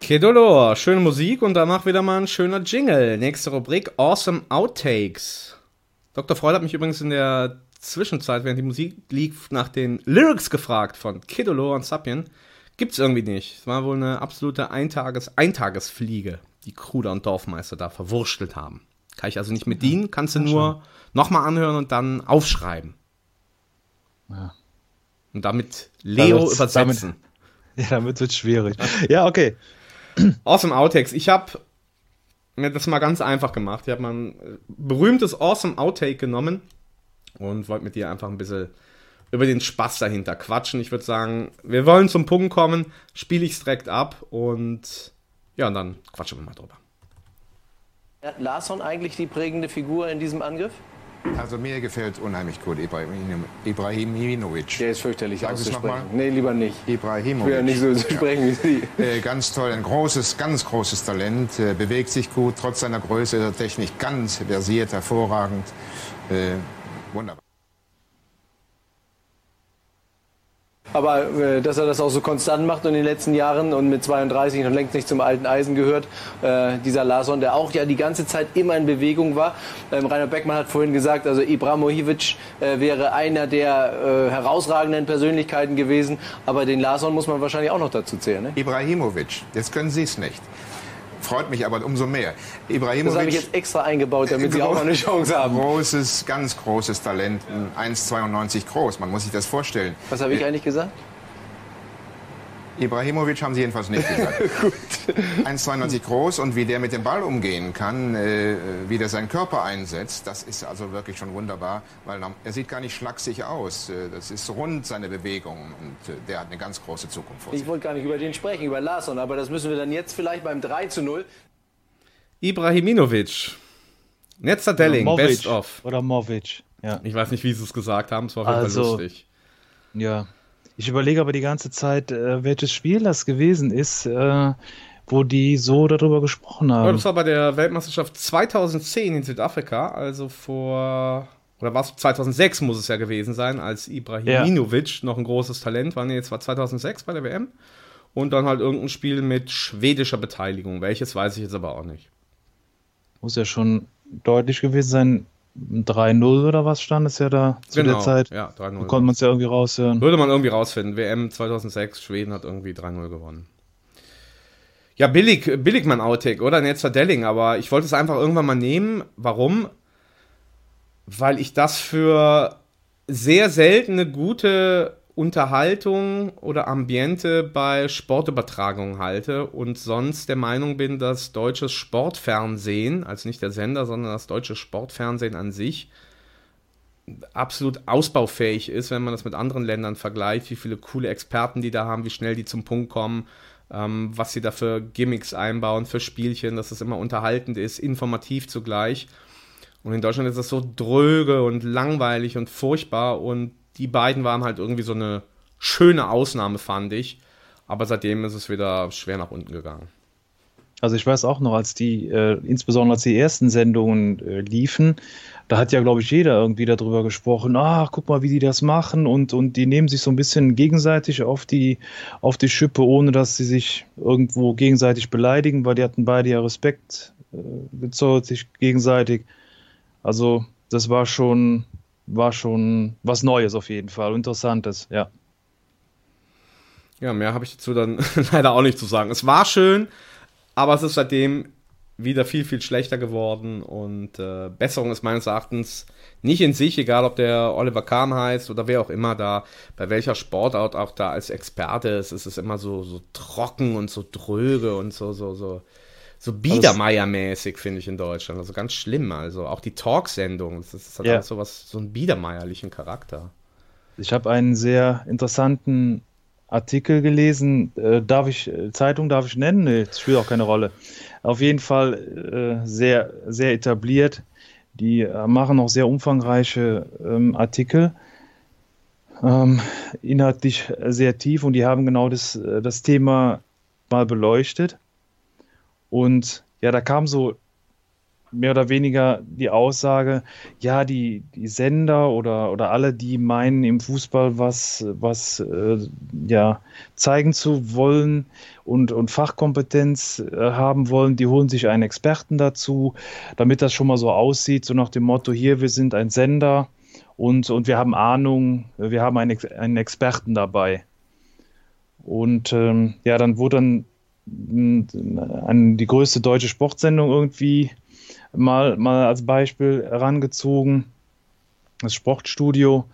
Kedolor, schöne Musik und danach wieder mal ein schöner Jingle. Nächste Rubrik, Awesome Outtakes. Dr. Freud hat mich übrigens in der Zwischenzeit, während die Musik lief, nach den Lyrics gefragt von Kedolor und Sapien. Gibt's irgendwie nicht. Es war wohl eine absolute Eintages Eintagesfliege, die Kruder und Dorfmeister da verwurstelt haben. Kann ich also nicht mit dienen, kannst du nur nochmal anhören und dann aufschreiben.
Ja.
Und damit Leo
Damit-
übersetzen.
Ja, damit wird schwierig. Ja, okay.
Awesome Outtakes. Ich habe mir das mal ganz einfach gemacht. Ich habe mal ein äh, berühmtes Awesome Outtake genommen und wollte mit dir einfach ein bisschen über den Spaß dahinter quatschen. Ich würde sagen, wir wollen zum Punkt kommen, spiele ich es direkt ab und ja, und dann quatschen wir mal drüber.
Hat Larsson eigentlich die prägende Figur in diesem Angriff?
Also mir gefällt unheimlich gut Ibrahim, Ibrahimovic.
Der ist fürchterlich
es
auszusprechen.
nochmal?
Nee, lieber nicht.
Ibrahimovic.
Ich will ja nicht so sprechen wie Sie.
Äh, ganz toll, ein großes, ganz großes Talent, äh, bewegt sich gut, trotz seiner Größe, der Technik ganz versiert, hervorragend. Äh, wunderbar.
Aber äh, dass er das auch so konstant macht in den letzten Jahren und mit 32 noch längst nicht zum alten Eisen gehört, äh, dieser Larsson, der auch ja die ganze Zeit immer in Bewegung war. Ähm, Rainer Beckmann hat vorhin gesagt, also Ibrahimovic äh, wäre einer der äh, herausragenden Persönlichkeiten gewesen, aber den Larsson muss man wahrscheinlich auch noch dazu zählen. Ne?
Ibrahimovic, jetzt können Sie es nicht. Freut mich aber umso mehr.
Das
Ibrahimovic.
habe ich jetzt extra eingebaut, damit Sie auch mal eine Chance haben.
Großes, ganz großes Talent, ein 1,92 groß, man muss sich das vorstellen.
Was habe ich eigentlich gesagt?
Ibrahimovic haben Sie jedenfalls nicht gesagt. 1,92 groß und wie der mit dem Ball umgehen kann, äh, wie der seinen Körper einsetzt, das ist also wirklich schon wunderbar, weil er sieht gar nicht schlaksig aus. Äh, Das ist rund, seine Bewegung und äh, der hat eine ganz große Zukunft vor sich.
Ich wollte gar nicht über den sprechen, über Larsson, aber das müssen wir dann jetzt vielleicht beim 3 zu 0.
Ibrahimovic. Netzer Delling,
Movic.
Best of.
Oder Movic. Ja.
Ich weiß nicht, wie sie es gesagt haben, es war auf jeden Fall
Also,
lustig.
Ja. Ich überlege aber die ganze Zeit, äh, welches Spiel das gewesen ist, äh, wo die so darüber gesprochen
Ja,
haben.
das war bei der Weltmeisterschaft 2010 in Südafrika, also vor, oder war es 2006 muss es ja gewesen sein, als Ibrahimovic noch ein großes Talent war. Nee, jetzt war 2006 bei der WM. Und dann halt irgendein Spiel mit schwedischer Beteiligung. Welches weiß ich jetzt aber auch nicht.
Muss ja schon deutlich gewesen sein. 3-0 oder was stand es ja da zu
Genau,
der Zeit?
ja, 3-0.
Da konnte man es ja irgendwie raushören.
Würde man irgendwie rausfinden. WM 2006, Schweden hat irgendwie 3-0 gewonnen. Ja, billig, billig mein Outtake, oder? Netzer Delling, aber ich wollte es einfach irgendwann mal nehmen. Warum? Weil ich das für sehr seltene gute Unterhaltung oder Ambiente bei Sportübertragungen halte und sonst der Meinung bin, dass deutsches Sportfernsehen, also nicht der Sender, sondern das deutsche Sportfernsehen an sich, absolut ausbaufähig ist, wenn man das mit anderen Ländern vergleicht, wie viele coole Experten die da haben, wie schnell die zum Punkt kommen, ähm, was sie da für Gimmicks einbauen, für Spielchen, dass es immer unterhaltend ist, informativ zugleich. Und in Deutschland ist das so dröge und langweilig und furchtbar und die beiden waren halt irgendwie so eine schöne Ausnahme, fand ich. Aber seitdem ist es wieder schwer nach unten gegangen.
Also ich weiß auch noch, als die, äh, insbesondere als die ersten Sendungen äh, liefen, da hat ja, glaube ich, jeder irgendwie darüber gesprochen, ach, guck mal, wie die das machen und, und die nehmen sich so ein bisschen gegenseitig auf die, auf die Schippe, ohne dass sie sich irgendwo gegenseitig beleidigen, weil die hatten beide ja Respekt äh, gezollt, sich gegenseitig. Also das war schon, war schon was Neues auf jeden Fall, Interessantes, ja.
Ja, mehr habe ich dazu dann leider auch nicht zu sagen. Es war schön, aber es ist seitdem wieder viel, viel schlechter geworden und äh, Besserung ist meines Erachtens nicht in sich, egal ob der Oliver Kahn heißt oder wer auch immer da, bei welcher Sportart auch da als Experte ist, ist es immer so, so trocken und so dröge und so, so, so, so Biedermeier-mäßig, finde ich in Deutschland. Also ganz schlimm. Also auch die Talksendung, das, das hat auch so was, so einen biedermeierlichen Charakter.
Ich habe einen sehr interessanten Artikel gelesen. Äh, darf ich, äh, Zeitung darf ich nennen? Nee, das spielt auch keine Rolle. Auf jeden Fall äh, sehr, sehr etabliert. Die äh, machen auch sehr umfangreiche ähm, Artikel, ähm, inhaltlich sehr tief und die haben genau das, äh, das Thema mal beleuchtet. Und ja, da kam so mehr oder weniger die Aussage, ja, die, die Sender oder, oder alle, die meinen im Fußball was, was äh, ja, zeigen zu wollen und, und Fachkompetenz äh, haben wollen, die holen sich einen Experten dazu, damit das schon mal so aussieht, so nach dem Motto, hier, wir sind ein Sender und, und wir haben Ahnung, wir haben einen, einen Experten dabei. Und ähm, ja, dann wurde dann an die größte deutsche Sportsendung irgendwie mal, mal als Beispiel herangezogen, das Sportstudio,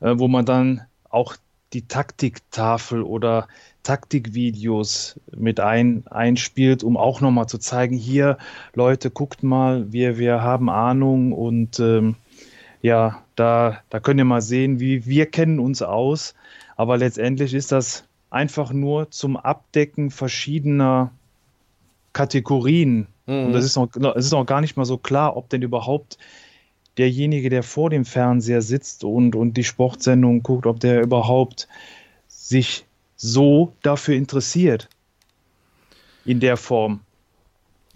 äh, wo man dann auch die Taktiktafel oder Taktikvideos mit ein, einspielt, um auch nochmal zu zeigen, hier, Leute, guckt mal, wir, wir haben Ahnung und ähm, ja, da, da könnt ihr mal sehen, wie wir kennen uns aus, aber letztendlich ist das einfach nur zum Abdecken verschiedener Kategorien.
Mhm.
Und das ist, noch, es ist noch gar nicht mal so klar, ob denn überhaupt derjenige, der vor dem Fernseher sitzt und, und die Sportsendung guckt, ob der überhaupt sich so dafür interessiert. In der Form.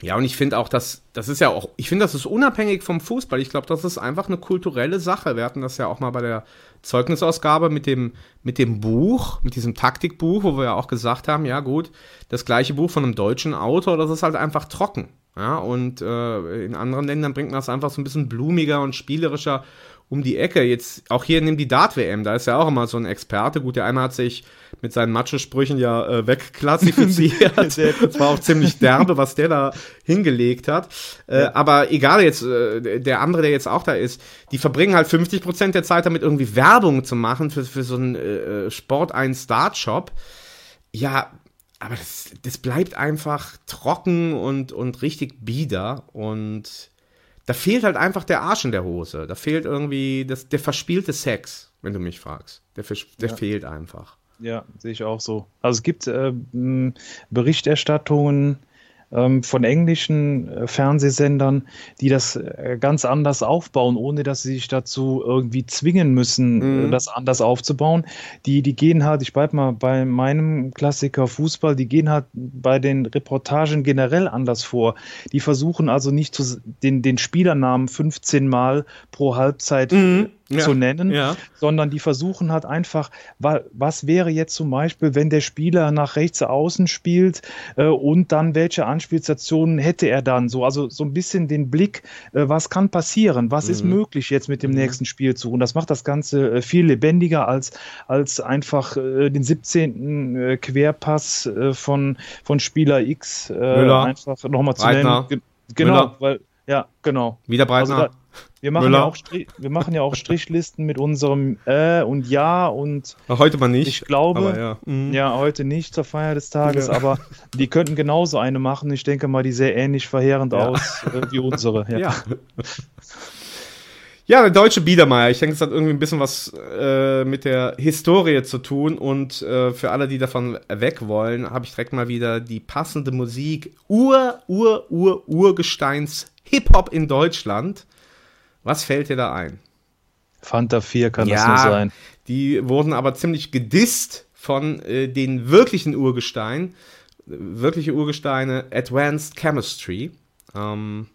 Ja, und ich finde auch, dass das ist ja auch, ich finde, das ist unabhängig vom Fußball. Ich glaube, das ist einfach eine kulturelle Sache. Wir hatten das ja auch mal bei der Zeugnisausgabe mit dem, mit dem Buch, mit diesem Taktikbuch, wo wir ja auch gesagt haben, ja gut, das gleiche Buch von einem deutschen Autor, das ist halt einfach trocken. Ja, und äh, in anderen Ländern bringt man das einfach so ein bisschen blumiger und spielerischer um die Ecke. Jetzt auch hier nimm die Dart-WM, da ist ja auch immer so ein Experte. Gut, der eine hat sich mit seinen Macho-Sprüchen ja äh, wegklassifiziert. das war auch ziemlich derbe, was der da hingelegt hat. Äh, aber egal jetzt, äh, der andere, der jetzt auch da ist, die verbringen halt 50% der Zeit damit, irgendwie Werbung zu machen für, für so einen äh, Sport 1 Start-Shop. Ja, aber das, das bleibt einfach trocken und, und richtig bieder und da fehlt halt einfach der Arsch in der Hose. Da fehlt irgendwie das, der verspielte Sex, wenn du mich fragst. Der, der
Ja.
fehlt einfach.
Ja, sehe ich auch so. Also es gibt äh, Berichterstattungen von englischen äh, Fernsehsendern, die das äh, ganz anders aufbauen, ohne dass sie sich dazu irgendwie zwingen müssen,
Mhm.
äh, das anders aufzubauen. Die, die gehen halt, ich bleibe mal bei meinem Klassiker Fußball, die gehen halt bei den Reportagen generell anders vor. Die versuchen also nicht zu, den, den Spielernamen 15 Mal pro Halbzeit
Mhm.
Äh, zu
Ja.
nennen,
Ja.
sondern die versuchen halt einfach, wa was wäre jetzt zum Beispiel, wenn der Spieler nach rechts außen spielt äh, und dann welche Anspielstationen hätte er dann so, also so ein bisschen den Blick, äh, was kann passieren, was ist
Mhm.
möglich jetzt mit dem nächsten Spielzug und das macht das Ganze äh, viel lebendiger als, als einfach äh, den 17. Äh, Querpass äh, von, von Spieler X
Müller,
einfach nochmal zu
Breitner,
nennen. Ge genau,
Müller.
weil, ja, genau.
Wieder Breitner.
Also da, wir machen,
Müller.
ja auch Strich, wir machen ja auch Strichlisten mit unserem äh und ja und
heute mal nicht,
Ich glaube,
ja. Mhm.
ja, heute nicht zur Feier des Tages,
Ja.
aber die könnten genauso eine machen. Ich denke mal, die sehr ähnlich verheerend
Ja.
aus äh, wie unsere. Ja.
Ja. Ja, der deutsche Biedermeier. Ich denke, es hat irgendwie ein bisschen was äh, mit der Historie zu tun. Und äh, für alle, die davon weg wollen, habe ich direkt mal wieder die passende Musik. Ur, Ur, Ur, Urgesteins Hip-Hop in Deutschland. Was fällt dir da ein?
Fanta 4 kann das nur sein.
Die wurden aber ziemlich gedisst von äh, den wirklichen Urgestein. wirkliche Urgesteine Advanced Chemistry. Ähm,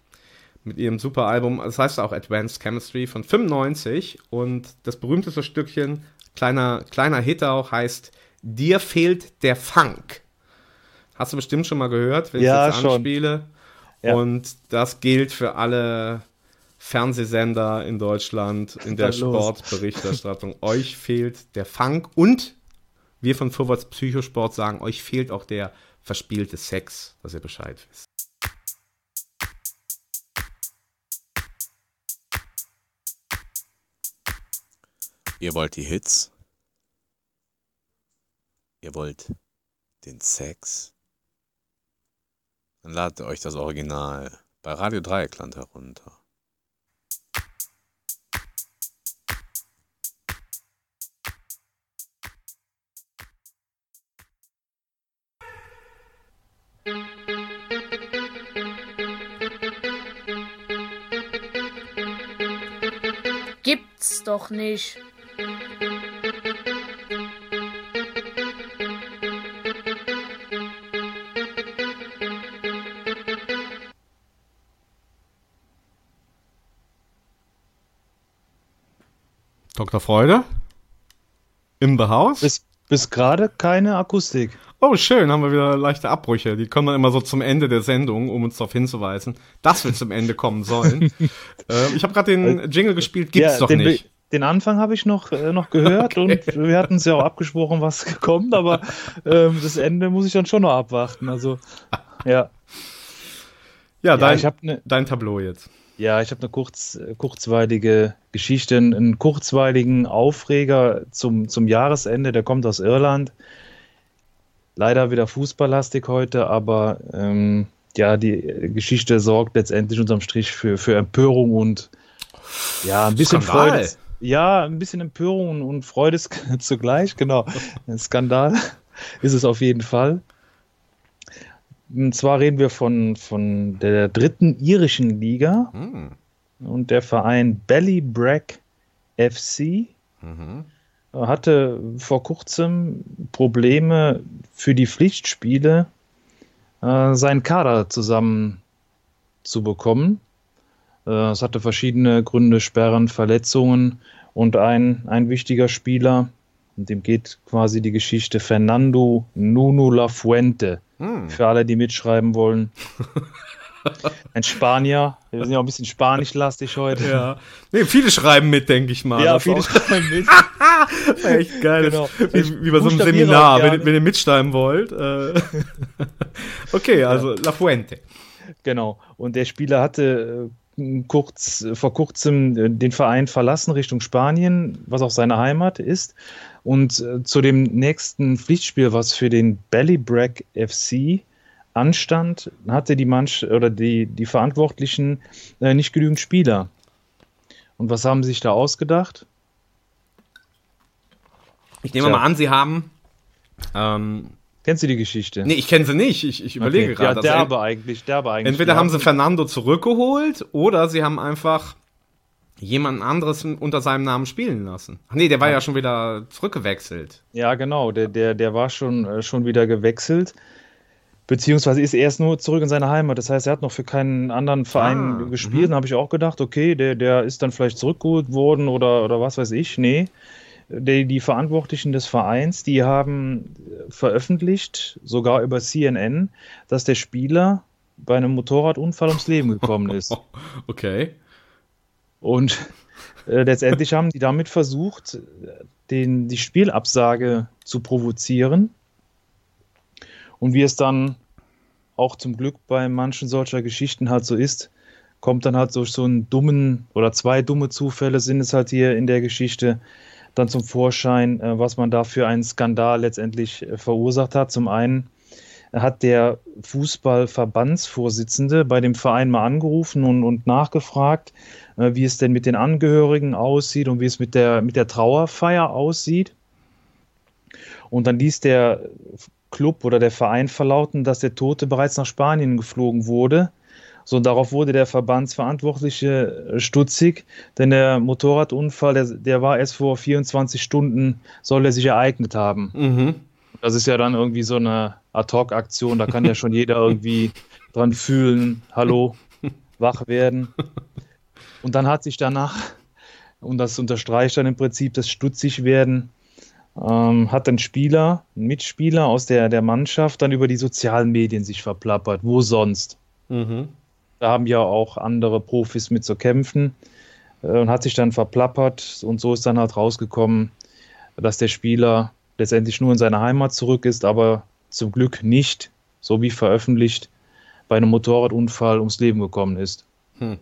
mit ihrem super Album, das heißt auch Advanced Chemistry von 95 und das berühmteste Stückchen, kleiner, kleiner Hit auch, heißt Dir fehlt der Funk. Hast du bestimmt schon mal gehört, wenn
Ja,
ich jetzt
schon.
anspiele.
Ja.
Und das gilt für alle Fernsehsender in Deutschland in der. Sportberichterstattung. euch fehlt der Funk und wir von Vorwärts Psychosport sagen, euch fehlt auch der verspielte Sex, dass ihr Bescheid wisst.
Ihr wollt die Hits? Ihr wollt den Sex? Dann ladet euch das Original bei Radio Dreieckland herunter.
Gibt's doch nicht.
Dr. Freude? In the house?
Bis, gerade keine Akustik.
Oh, schön, haben wir wieder leichte Abbrüche. Die kommen dann immer so zum Ende der Sendung, um uns darauf hinzuweisen, dass wir zum Ende kommen sollen. äh, ich habe gerade den Jingle gespielt, gibt's
Ja,
doch
den,
nicht.
Den Anfang habe ich noch, äh, noch gehört
Okay.
und wir hatten es ja auch abgesprochen, was kommt, aber ähm, das Ende muss ich dann schon noch abwarten. Also, ja.
Ja, dein,
ich hab ne,
dein Tableau jetzt.
Ja, ich habe eine kurz, äh, kurzweilige Geschichte, einen, kurzweiligen Aufreger zum, zum Jahresende, der kommt aus Irland. Leider wieder fußballlastig heute, aber ähm, ja, die äh, Geschichte sorgt letztendlich unterm Strich für, für Empörung und ja, ein bisschen
Skandal.
Freude. Ja, ein bisschen Empörung und, Freude zugleich, genau. Ein Skandal ist es auf jeden Fall. Und zwar reden wir von, von der dritten irischen Liga
Hm.
und der Verein Ballybrack FC
Mhm.
hatte vor kurzem Probleme für die Pflichtspiele äh, seinen Kader zusammen zu bekommen. Äh, es hatte verschiedene Gründe, Sperren, Verletzungen und ein, ein wichtiger Spieler, und dem geht quasi die Geschichte Fernando Nuno Lafuente.
Hm.
Für alle, die mitschreiben wollen. Ein Spanier. Wir sind ja auch ein bisschen spanischlastig heute.
Ja. Nee, viele schreiben mit, denke ich mal.
Ja,
Das
viele
auch-
schreiben mit.
Echt geil.
Genau.
Wie, wie bei so einem Seminar, wenn, wenn ihr mitschreiben wollt. Äh. okay, also La Fuente.
Genau. Und der Spieler hatte äh, kurz, vor kurzem äh, den Verein verlassen Richtung Spanien, was auch seine Heimat ist. Und äh, zu dem nächsten Pflichtspiel, was für den Ballybrack FC anstand, hatte die Manch oder die, die Verantwortlichen äh, nicht genügend Spieler. Und was haben sie sich da ausgedacht?
Ich nehme
Tja.
mal an, Sie haben. Ähm,
Kennst du die Geschichte?
nee, ich kenne sie nicht. Ich, ich überlege
Okay.
gerade.
Ja,
Also
derbe eigentlich, derbe eigentlich.
Entweder haben sie Fernando zurückgeholt oder sie haben einfach jemand anderes unter seinem Namen spielen lassen. Ach nee, der war ja, schon wieder zurückgewechselt.
Ja, genau. Der, der, der war schon, äh, schon wieder gewechselt. Beziehungsweise ist erst nur zurück in seine Heimat. Das heißt, er hat noch für keinen anderen Verein
Ah,
gespielt.
mhm.
Da habe ich auch gedacht, okay, der, der ist dann vielleicht zurückgeholt worden oder, oder was weiß ich. Nee. Die, die Verantwortlichen des Vereins, die haben veröffentlicht, sogar über CNN, dass der Spieler bei einem Motorradunfall ums Leben gekommen ist.
Okay.
Und äh, letztendlich haben die damit versucht, den, die Spielabsage zu provozieren. Und wie es dann auch zum Glück bei manchen solcher Geschichten halt so ist, kommt dann halt durch so einen dummen oder zwei dumme Zufälle sind es halt hier in der Geschichte dann zum Vorschein, äh, was man da für einen Skandal letztendlich äh, verursacht hat. Zum einen hat der Fußballverbandsvorsitzende bei dem Verein mal angerufen und, und nachgefragt, äh, wie es denn mit den Angehörigen aussieht und wie es mit der, mit der Trauerfeier aussieht. Und dann ließ der Club oder der Verein verlauten, dass der Tote bereits nach Spanien geflogen wurde. So, und darauf wurde der Verbandsverantwortliche äh, stutzig, denn der Motorradunfall, der, der war erst vor 24 Stunden, soll er sich ereignet haben.
Mhm.
Das ist ja dann irgendwie so eine Ad-Hoc-Aktion, da kann ja schon jeder irgendwie dran fühlen, hallo, wach werden. Und dann hat sich danach, und das unterstreicht dann im Prinzip das stutzig werden, ähm, hat ein Spieler, ein Mitspieler aus der, der Mannschaft dann über die sozialen Medien sich verplappert. Wo sonst?
Mhm.
Da haben ja auch andere Profis mit zu kämpfen äh, und hat sich dann verplappert und so ist dann halt rausgekommen, dass der Spieler letztendlich nur in seine Heimat zurück ist, aber zum Glück nicht, so wie veröffentlicht, bei einem Motorradunfall ums Leben gekommen ist.
Hm.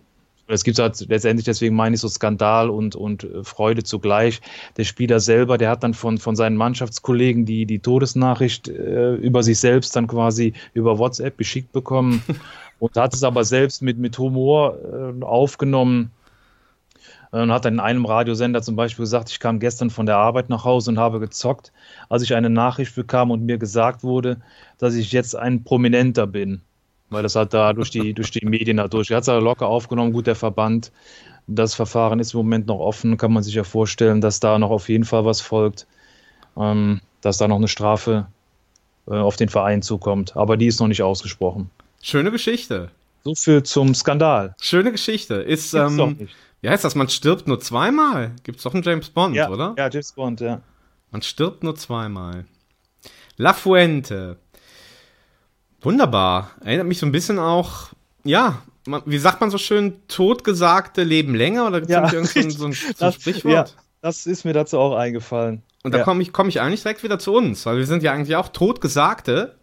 Es gibt halt letztendlich, deswegen meine ich so Skandal und, und äh, Freude zugleich. Der Spieler selber, der hat dann von, von seinen Mannschaftskollegen die, die Todesnachricht äh, über sich selbst dann quasi über WhatsApp geschickt bekommen und hat es aber selbst mit, mit Humor äh, aufgenommen und hat dann in einem Radiosender zum Beispiel gesagt, ich kam gestern von der Arbeit nach Hause und habe gezockt, als ich eine Nachricht bekam und mir gesagt wurde, dass ich jetzt ein Prominenter bin. Weil das hat da durch die, durch die Medien dadurch. Er hat es aber locker aufgenommen, gut, der Verband. Das Verfahren ist im Moment noch offen, kann man sich ja vorstellen, dass da noch auf jeden Fall was folgt, ähm, dass da noch eine Strafe äh, auf den Verein zukommt. Aber die ist noch nicht ausgesprochen.
Schöne Geschichte.
So viel zum Skandal.
Schöne Geschichte. Ist,
Gibt's
ähm, wie heißt das? Man stirbt nur zweimal. Gibt's doch einen James Bond,
Ja,
oder?
ja, James Bond, ja.
Man stirbt nur zweimal. La Fuente. Wunderbar. Erinnert mich so ein bisschen auch, ja, man, wie sagt man so schön, totgesagte leben länger? Oder gibt es
Ja.
irgend so ein, so ein, so ein
Das,
Sprichwort?
ja, das ist mir dazu auch eingefallen.
Und da
ja.
komme ich, komm ich eigentlich direkt wieder zu uns, weil wir sind ja eigentlich auch Totgesagte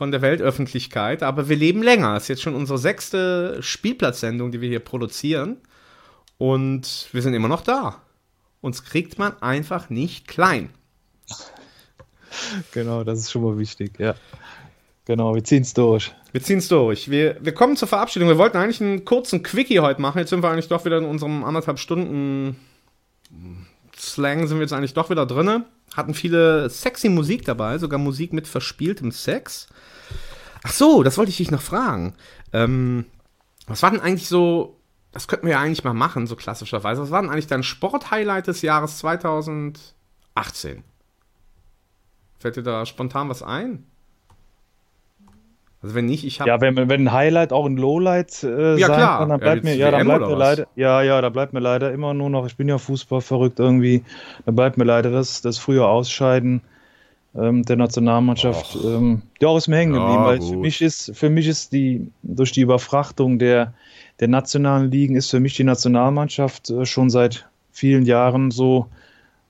von der Weltöffentlichkeit, aber wir leben länger. Das ist jetzt schon unsere sechste Spielplatzsendung, die wir hier produzieren. Und wir sind immer noch da. Uns kriegt man einfach nicht klein.
Genau, das ist schon mal wichtig, ja. Genau, wir ziehen es durch.
Wir ziehen es durch. Wir, wir kommen zur Verabschiedung. Wir wollten eigentlich einen kurzen Quickie heute machen. Jetzt sind wir eigentlich doch wieder in unserem anderthalb Stunden Slang sind wir jetzt eigentlich doch wieder drinne. Hatten viele sexy Musik dabei, sogar Musik mit verspieltem Sex. Ach so, das wollte ich dich noch fragen. Ähm, was war denn eigentlich so, das könnten wir ja eigentlich mal machen, so klassischerweise. Was war denn eigentlich dein Sporthighlight des Jahres 2018? Fällt dir da spontan was ein? Also wenn nicht, ich habe
Ja, wenn, wenn ein Highlight auch ein Lowlight äh,
Ja,
sein
klar.
kann, dann
Ja,
bleibt
die
mir, ja, dann bleibt mir leider, ja, ja, da bleibt mir leider immer nur noch, ich bin ja Fußball verrückt irgendwie, da bleibt mir leider das, das frühe Ausscheiden ähm, der Nationalmannschaft. Ähm, ja, auch ist mir hängen
Ja,
geblieben, weil für mich ist, für mich ist die, durch die Überfrachtung der, der nationalen Ligen ist für mich die Nationalmannschaft äh, schon seit vielen Jahren so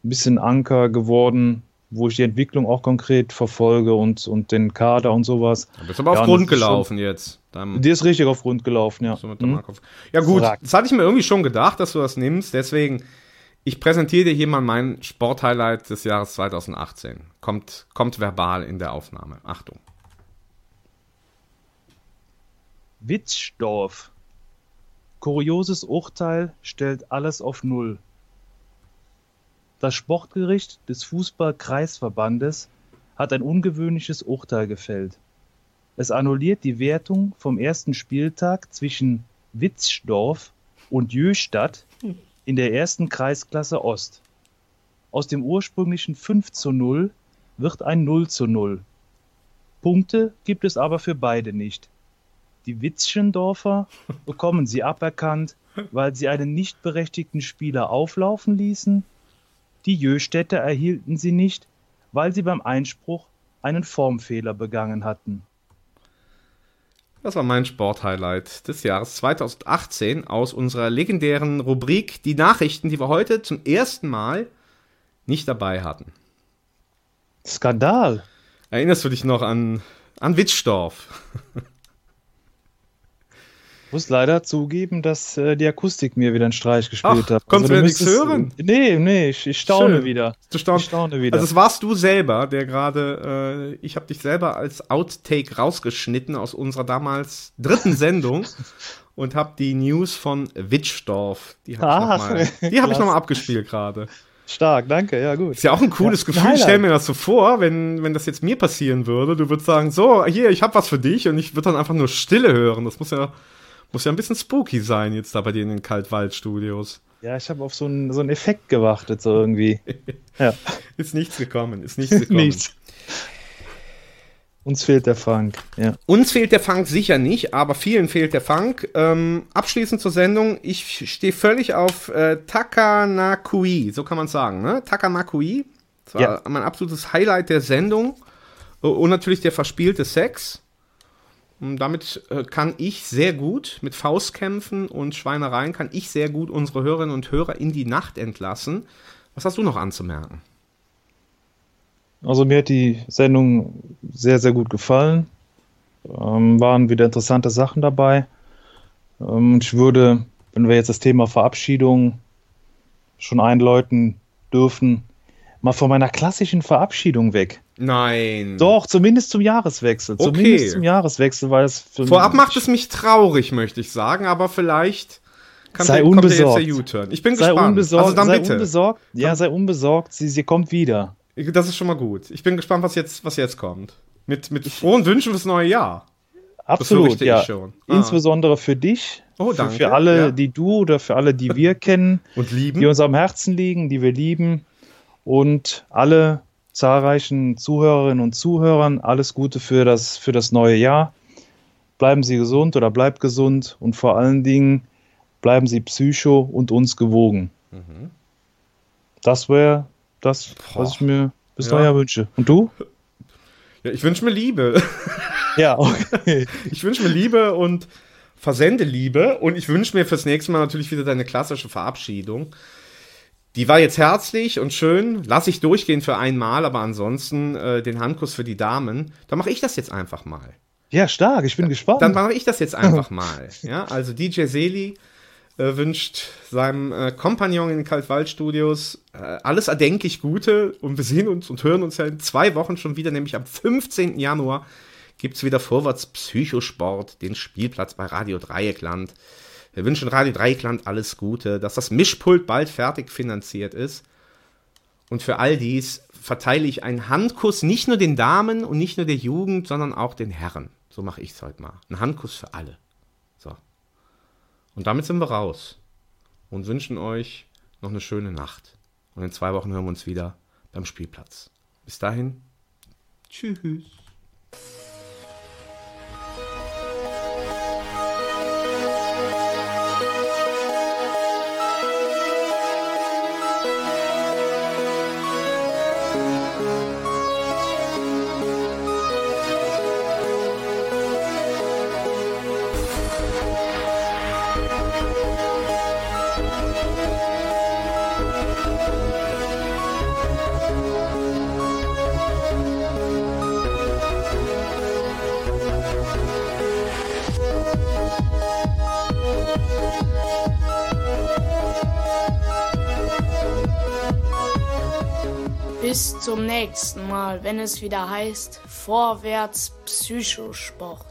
ein bisschen Anker geworden, wo ich die Entwicklung auch konkret verfolge und, und den Kader und sowas.
Du bist aber auf
Ja, und
Grund
ist schon-
gelaufen jetzt. Deinem-
Die ist richtig auf Grund gelaufen, ja. Hm?
Auf- Ja gut,
Frag.
das hatte ich mir irgendwie schon gedacht, dass du das nimmst. Deswegen, ich präsentiere dir hier mal mein Sporthighlight des Jahres 2018. Kommt, kommt verbal in der Aufnahme. Achtung.
Witzdorf. Kurioses Urteil stellt alles auf Null. Das Sportgericht des Fußball-Kreisverbandes hat ein ungewöhnliches Urteil gefällt. Es annulliert die Wertung vom ersten Spieltag zwischen Witzdorf und Jöstadt in der ersten Kreisklasse Ost. Aus dem ursprünglichen 5 zu 0 wird ein 0 zu 0. Punkte gibt es aber für beide nicht. Die Witzchendorfer bekommen sie aberkannt, weil sie einen nicht berechtigten Spieler auflaufen ließen. Die Jöstädter erhielten sie nicht, weil sie beim Einspruch einen Formfehler begangen hatten.
Das war mein Sporthighlight des Jahres 2018 aus unserer legendären Rubrik Die Nachrichten, die wir heute zum ersten Mal nicht dabei hatten.
Skandal.
Erinnerst du dich noch an, an Witzdorf?
Ich muss leider zugeben, dass äh, die Akustik mir wieder einen Streich gespielt
Ach,
hat.
konntest
Also,
du nichts hören?
Nee, nee, ich, ich staune
Schön.
wieder.
Du staunst.
Ich staune wieder.
Also es warst du selber, der gerade, äh, ich habe dich selber als Outtake rausgeschnitten aus unserer damals dritten Sendung und habe die News von Witschdorf, die habe ich nochmal hab ich noch mal abgespielt gerade.
Stark, danke, ja gut.
Ist ja auch ein cooles
Ja,
Gefühl. Ich stell mir das so vor, wenn, wenn das jetzt mir passieren würde. Du würdest sagen, so, hier, ich habe was für dich und ich würde dann einfach nur Stille hören. Das muss ja, muss ja ein bisschen spooky sein jetzt da bei dir in den Kaltwald-Studios.
Ja, ich habe auf so einen, so einen Effekt gewartet, so irgendwie. Ja.
Ist nichts gekommen, ist nichts gekommen.
Nichts. Uns fehlt der Funk, ja.
Uns fehlt der Funk sicher nicht, aber vielen fehlt der Funk. Ähm, abschließend zur Sendung, ich stehe völlig auf äh, Takanakui, so kann man sagen, ne? Takanakui. Das war
Ja.
mein absolutes Highlight der Sendung. Und natürlich der verspielte Sex. Damit äh, kann ich sehr gut mit Faustkämpfen und Schweinereien kann ich sehr gut unsere Hörerinnen und Hörer in die Nacht entlassen. Was hast du noch anzumerken?
Also mir hat die Sendung sehr, sehr gut gefallen. Ähm, waren wieder interessante Sachen dabei. Ähm, ich würde, wenn wir jetzt das Thema Verabschiedung schon einläuten dürfen, mal von meiner klassischen Verabschiedung weg.
Nein.
Doch, zumindest zum Jahreswechsel.
Okay.
Zumindest zum Jahreswechsel, weil es für
Vorab macht es mich traurig, möchte ich sagen, aber vielleicht kann
sei
kommt
unbesorgt.
jetzt der U-Turn. Ich bin
sei
gespannt.
Unbesorgt,
also dann
sei
bitte.
unbesorgt. Ja, sei unbesorgt. Sie, sie kommt wieder.
Das ist schon mal gut. Ich bin gespannt, was jetzt, was jetzt kommt. Mit, mit frohen Wünschen fürs neue Jahr.
Absolut,
befürchte
ja.
ich schon. Ah.
Insbesondere für dich,
Oh,
für,
danke,
für alle,
ja.
die du oder für alle, die wir kennen,
Und lieben.
die uns am Herzen liegen, die wir lieben und alle zahlreichen Zuhörerinnen und Zuhörern alles Gute für das, für das neue Jahr. Bleiben Sie gesund oder bleibt gesund und vor allen Dingen bleiben Sie psycho und uns gewogen.
Mhm.
Das wäre das, was ich mir bis
Ja.
Neujahr wünsche. Und du?
Ja, ich wünsche mir Liebe.
Ja, okay.
Ich wünsche mir Liebe und versende Liebe. Und ich wünsche mir fürs nächste Mal natürlich wieder deine klassische Verabschiedung. Die war jetzt herzlich und schön. Lass ich durchgehen für einmal, aber ansonsten äh, den Handkuss für die Damen. Dann mache ich das jetzt einfach mal.
Ja, stark, ich bin gespannt.
Dann mache ich das jetzt einfach mal. Ja, also DJ Seli äh, wünscht seinem äh, Kompagnon in den Kaltwaldstudios äh, alles erdenklich Gute und wir sehen uns und hören uns ja in zwei Wochen schon wieder, nämlich am 15. Januar gibt es wieder Vorwärts Psychosport, den Spielplatz bei Radio Dreieckland. Wir wünschen Radio Dreieckland alles Gute, dass das Mischpult bald fertig finanziert ist. Und für all dies verteile ich einen Handkuss nicht nur den Damen und nicht nur der Jugend, sondern auch den Herren. So mache ich es heute mal. Ein Handkuss für alle. So. Und damit sind wir raus und wünschen euch noch eine schöne Nacht. Und in zwei Wochen hören wir uns wieder beim Spielplatz. Bis dahin. Tschüss.
Bis zum nächsten Mal, wenn es wieder heißt Vorwärts Psychosport.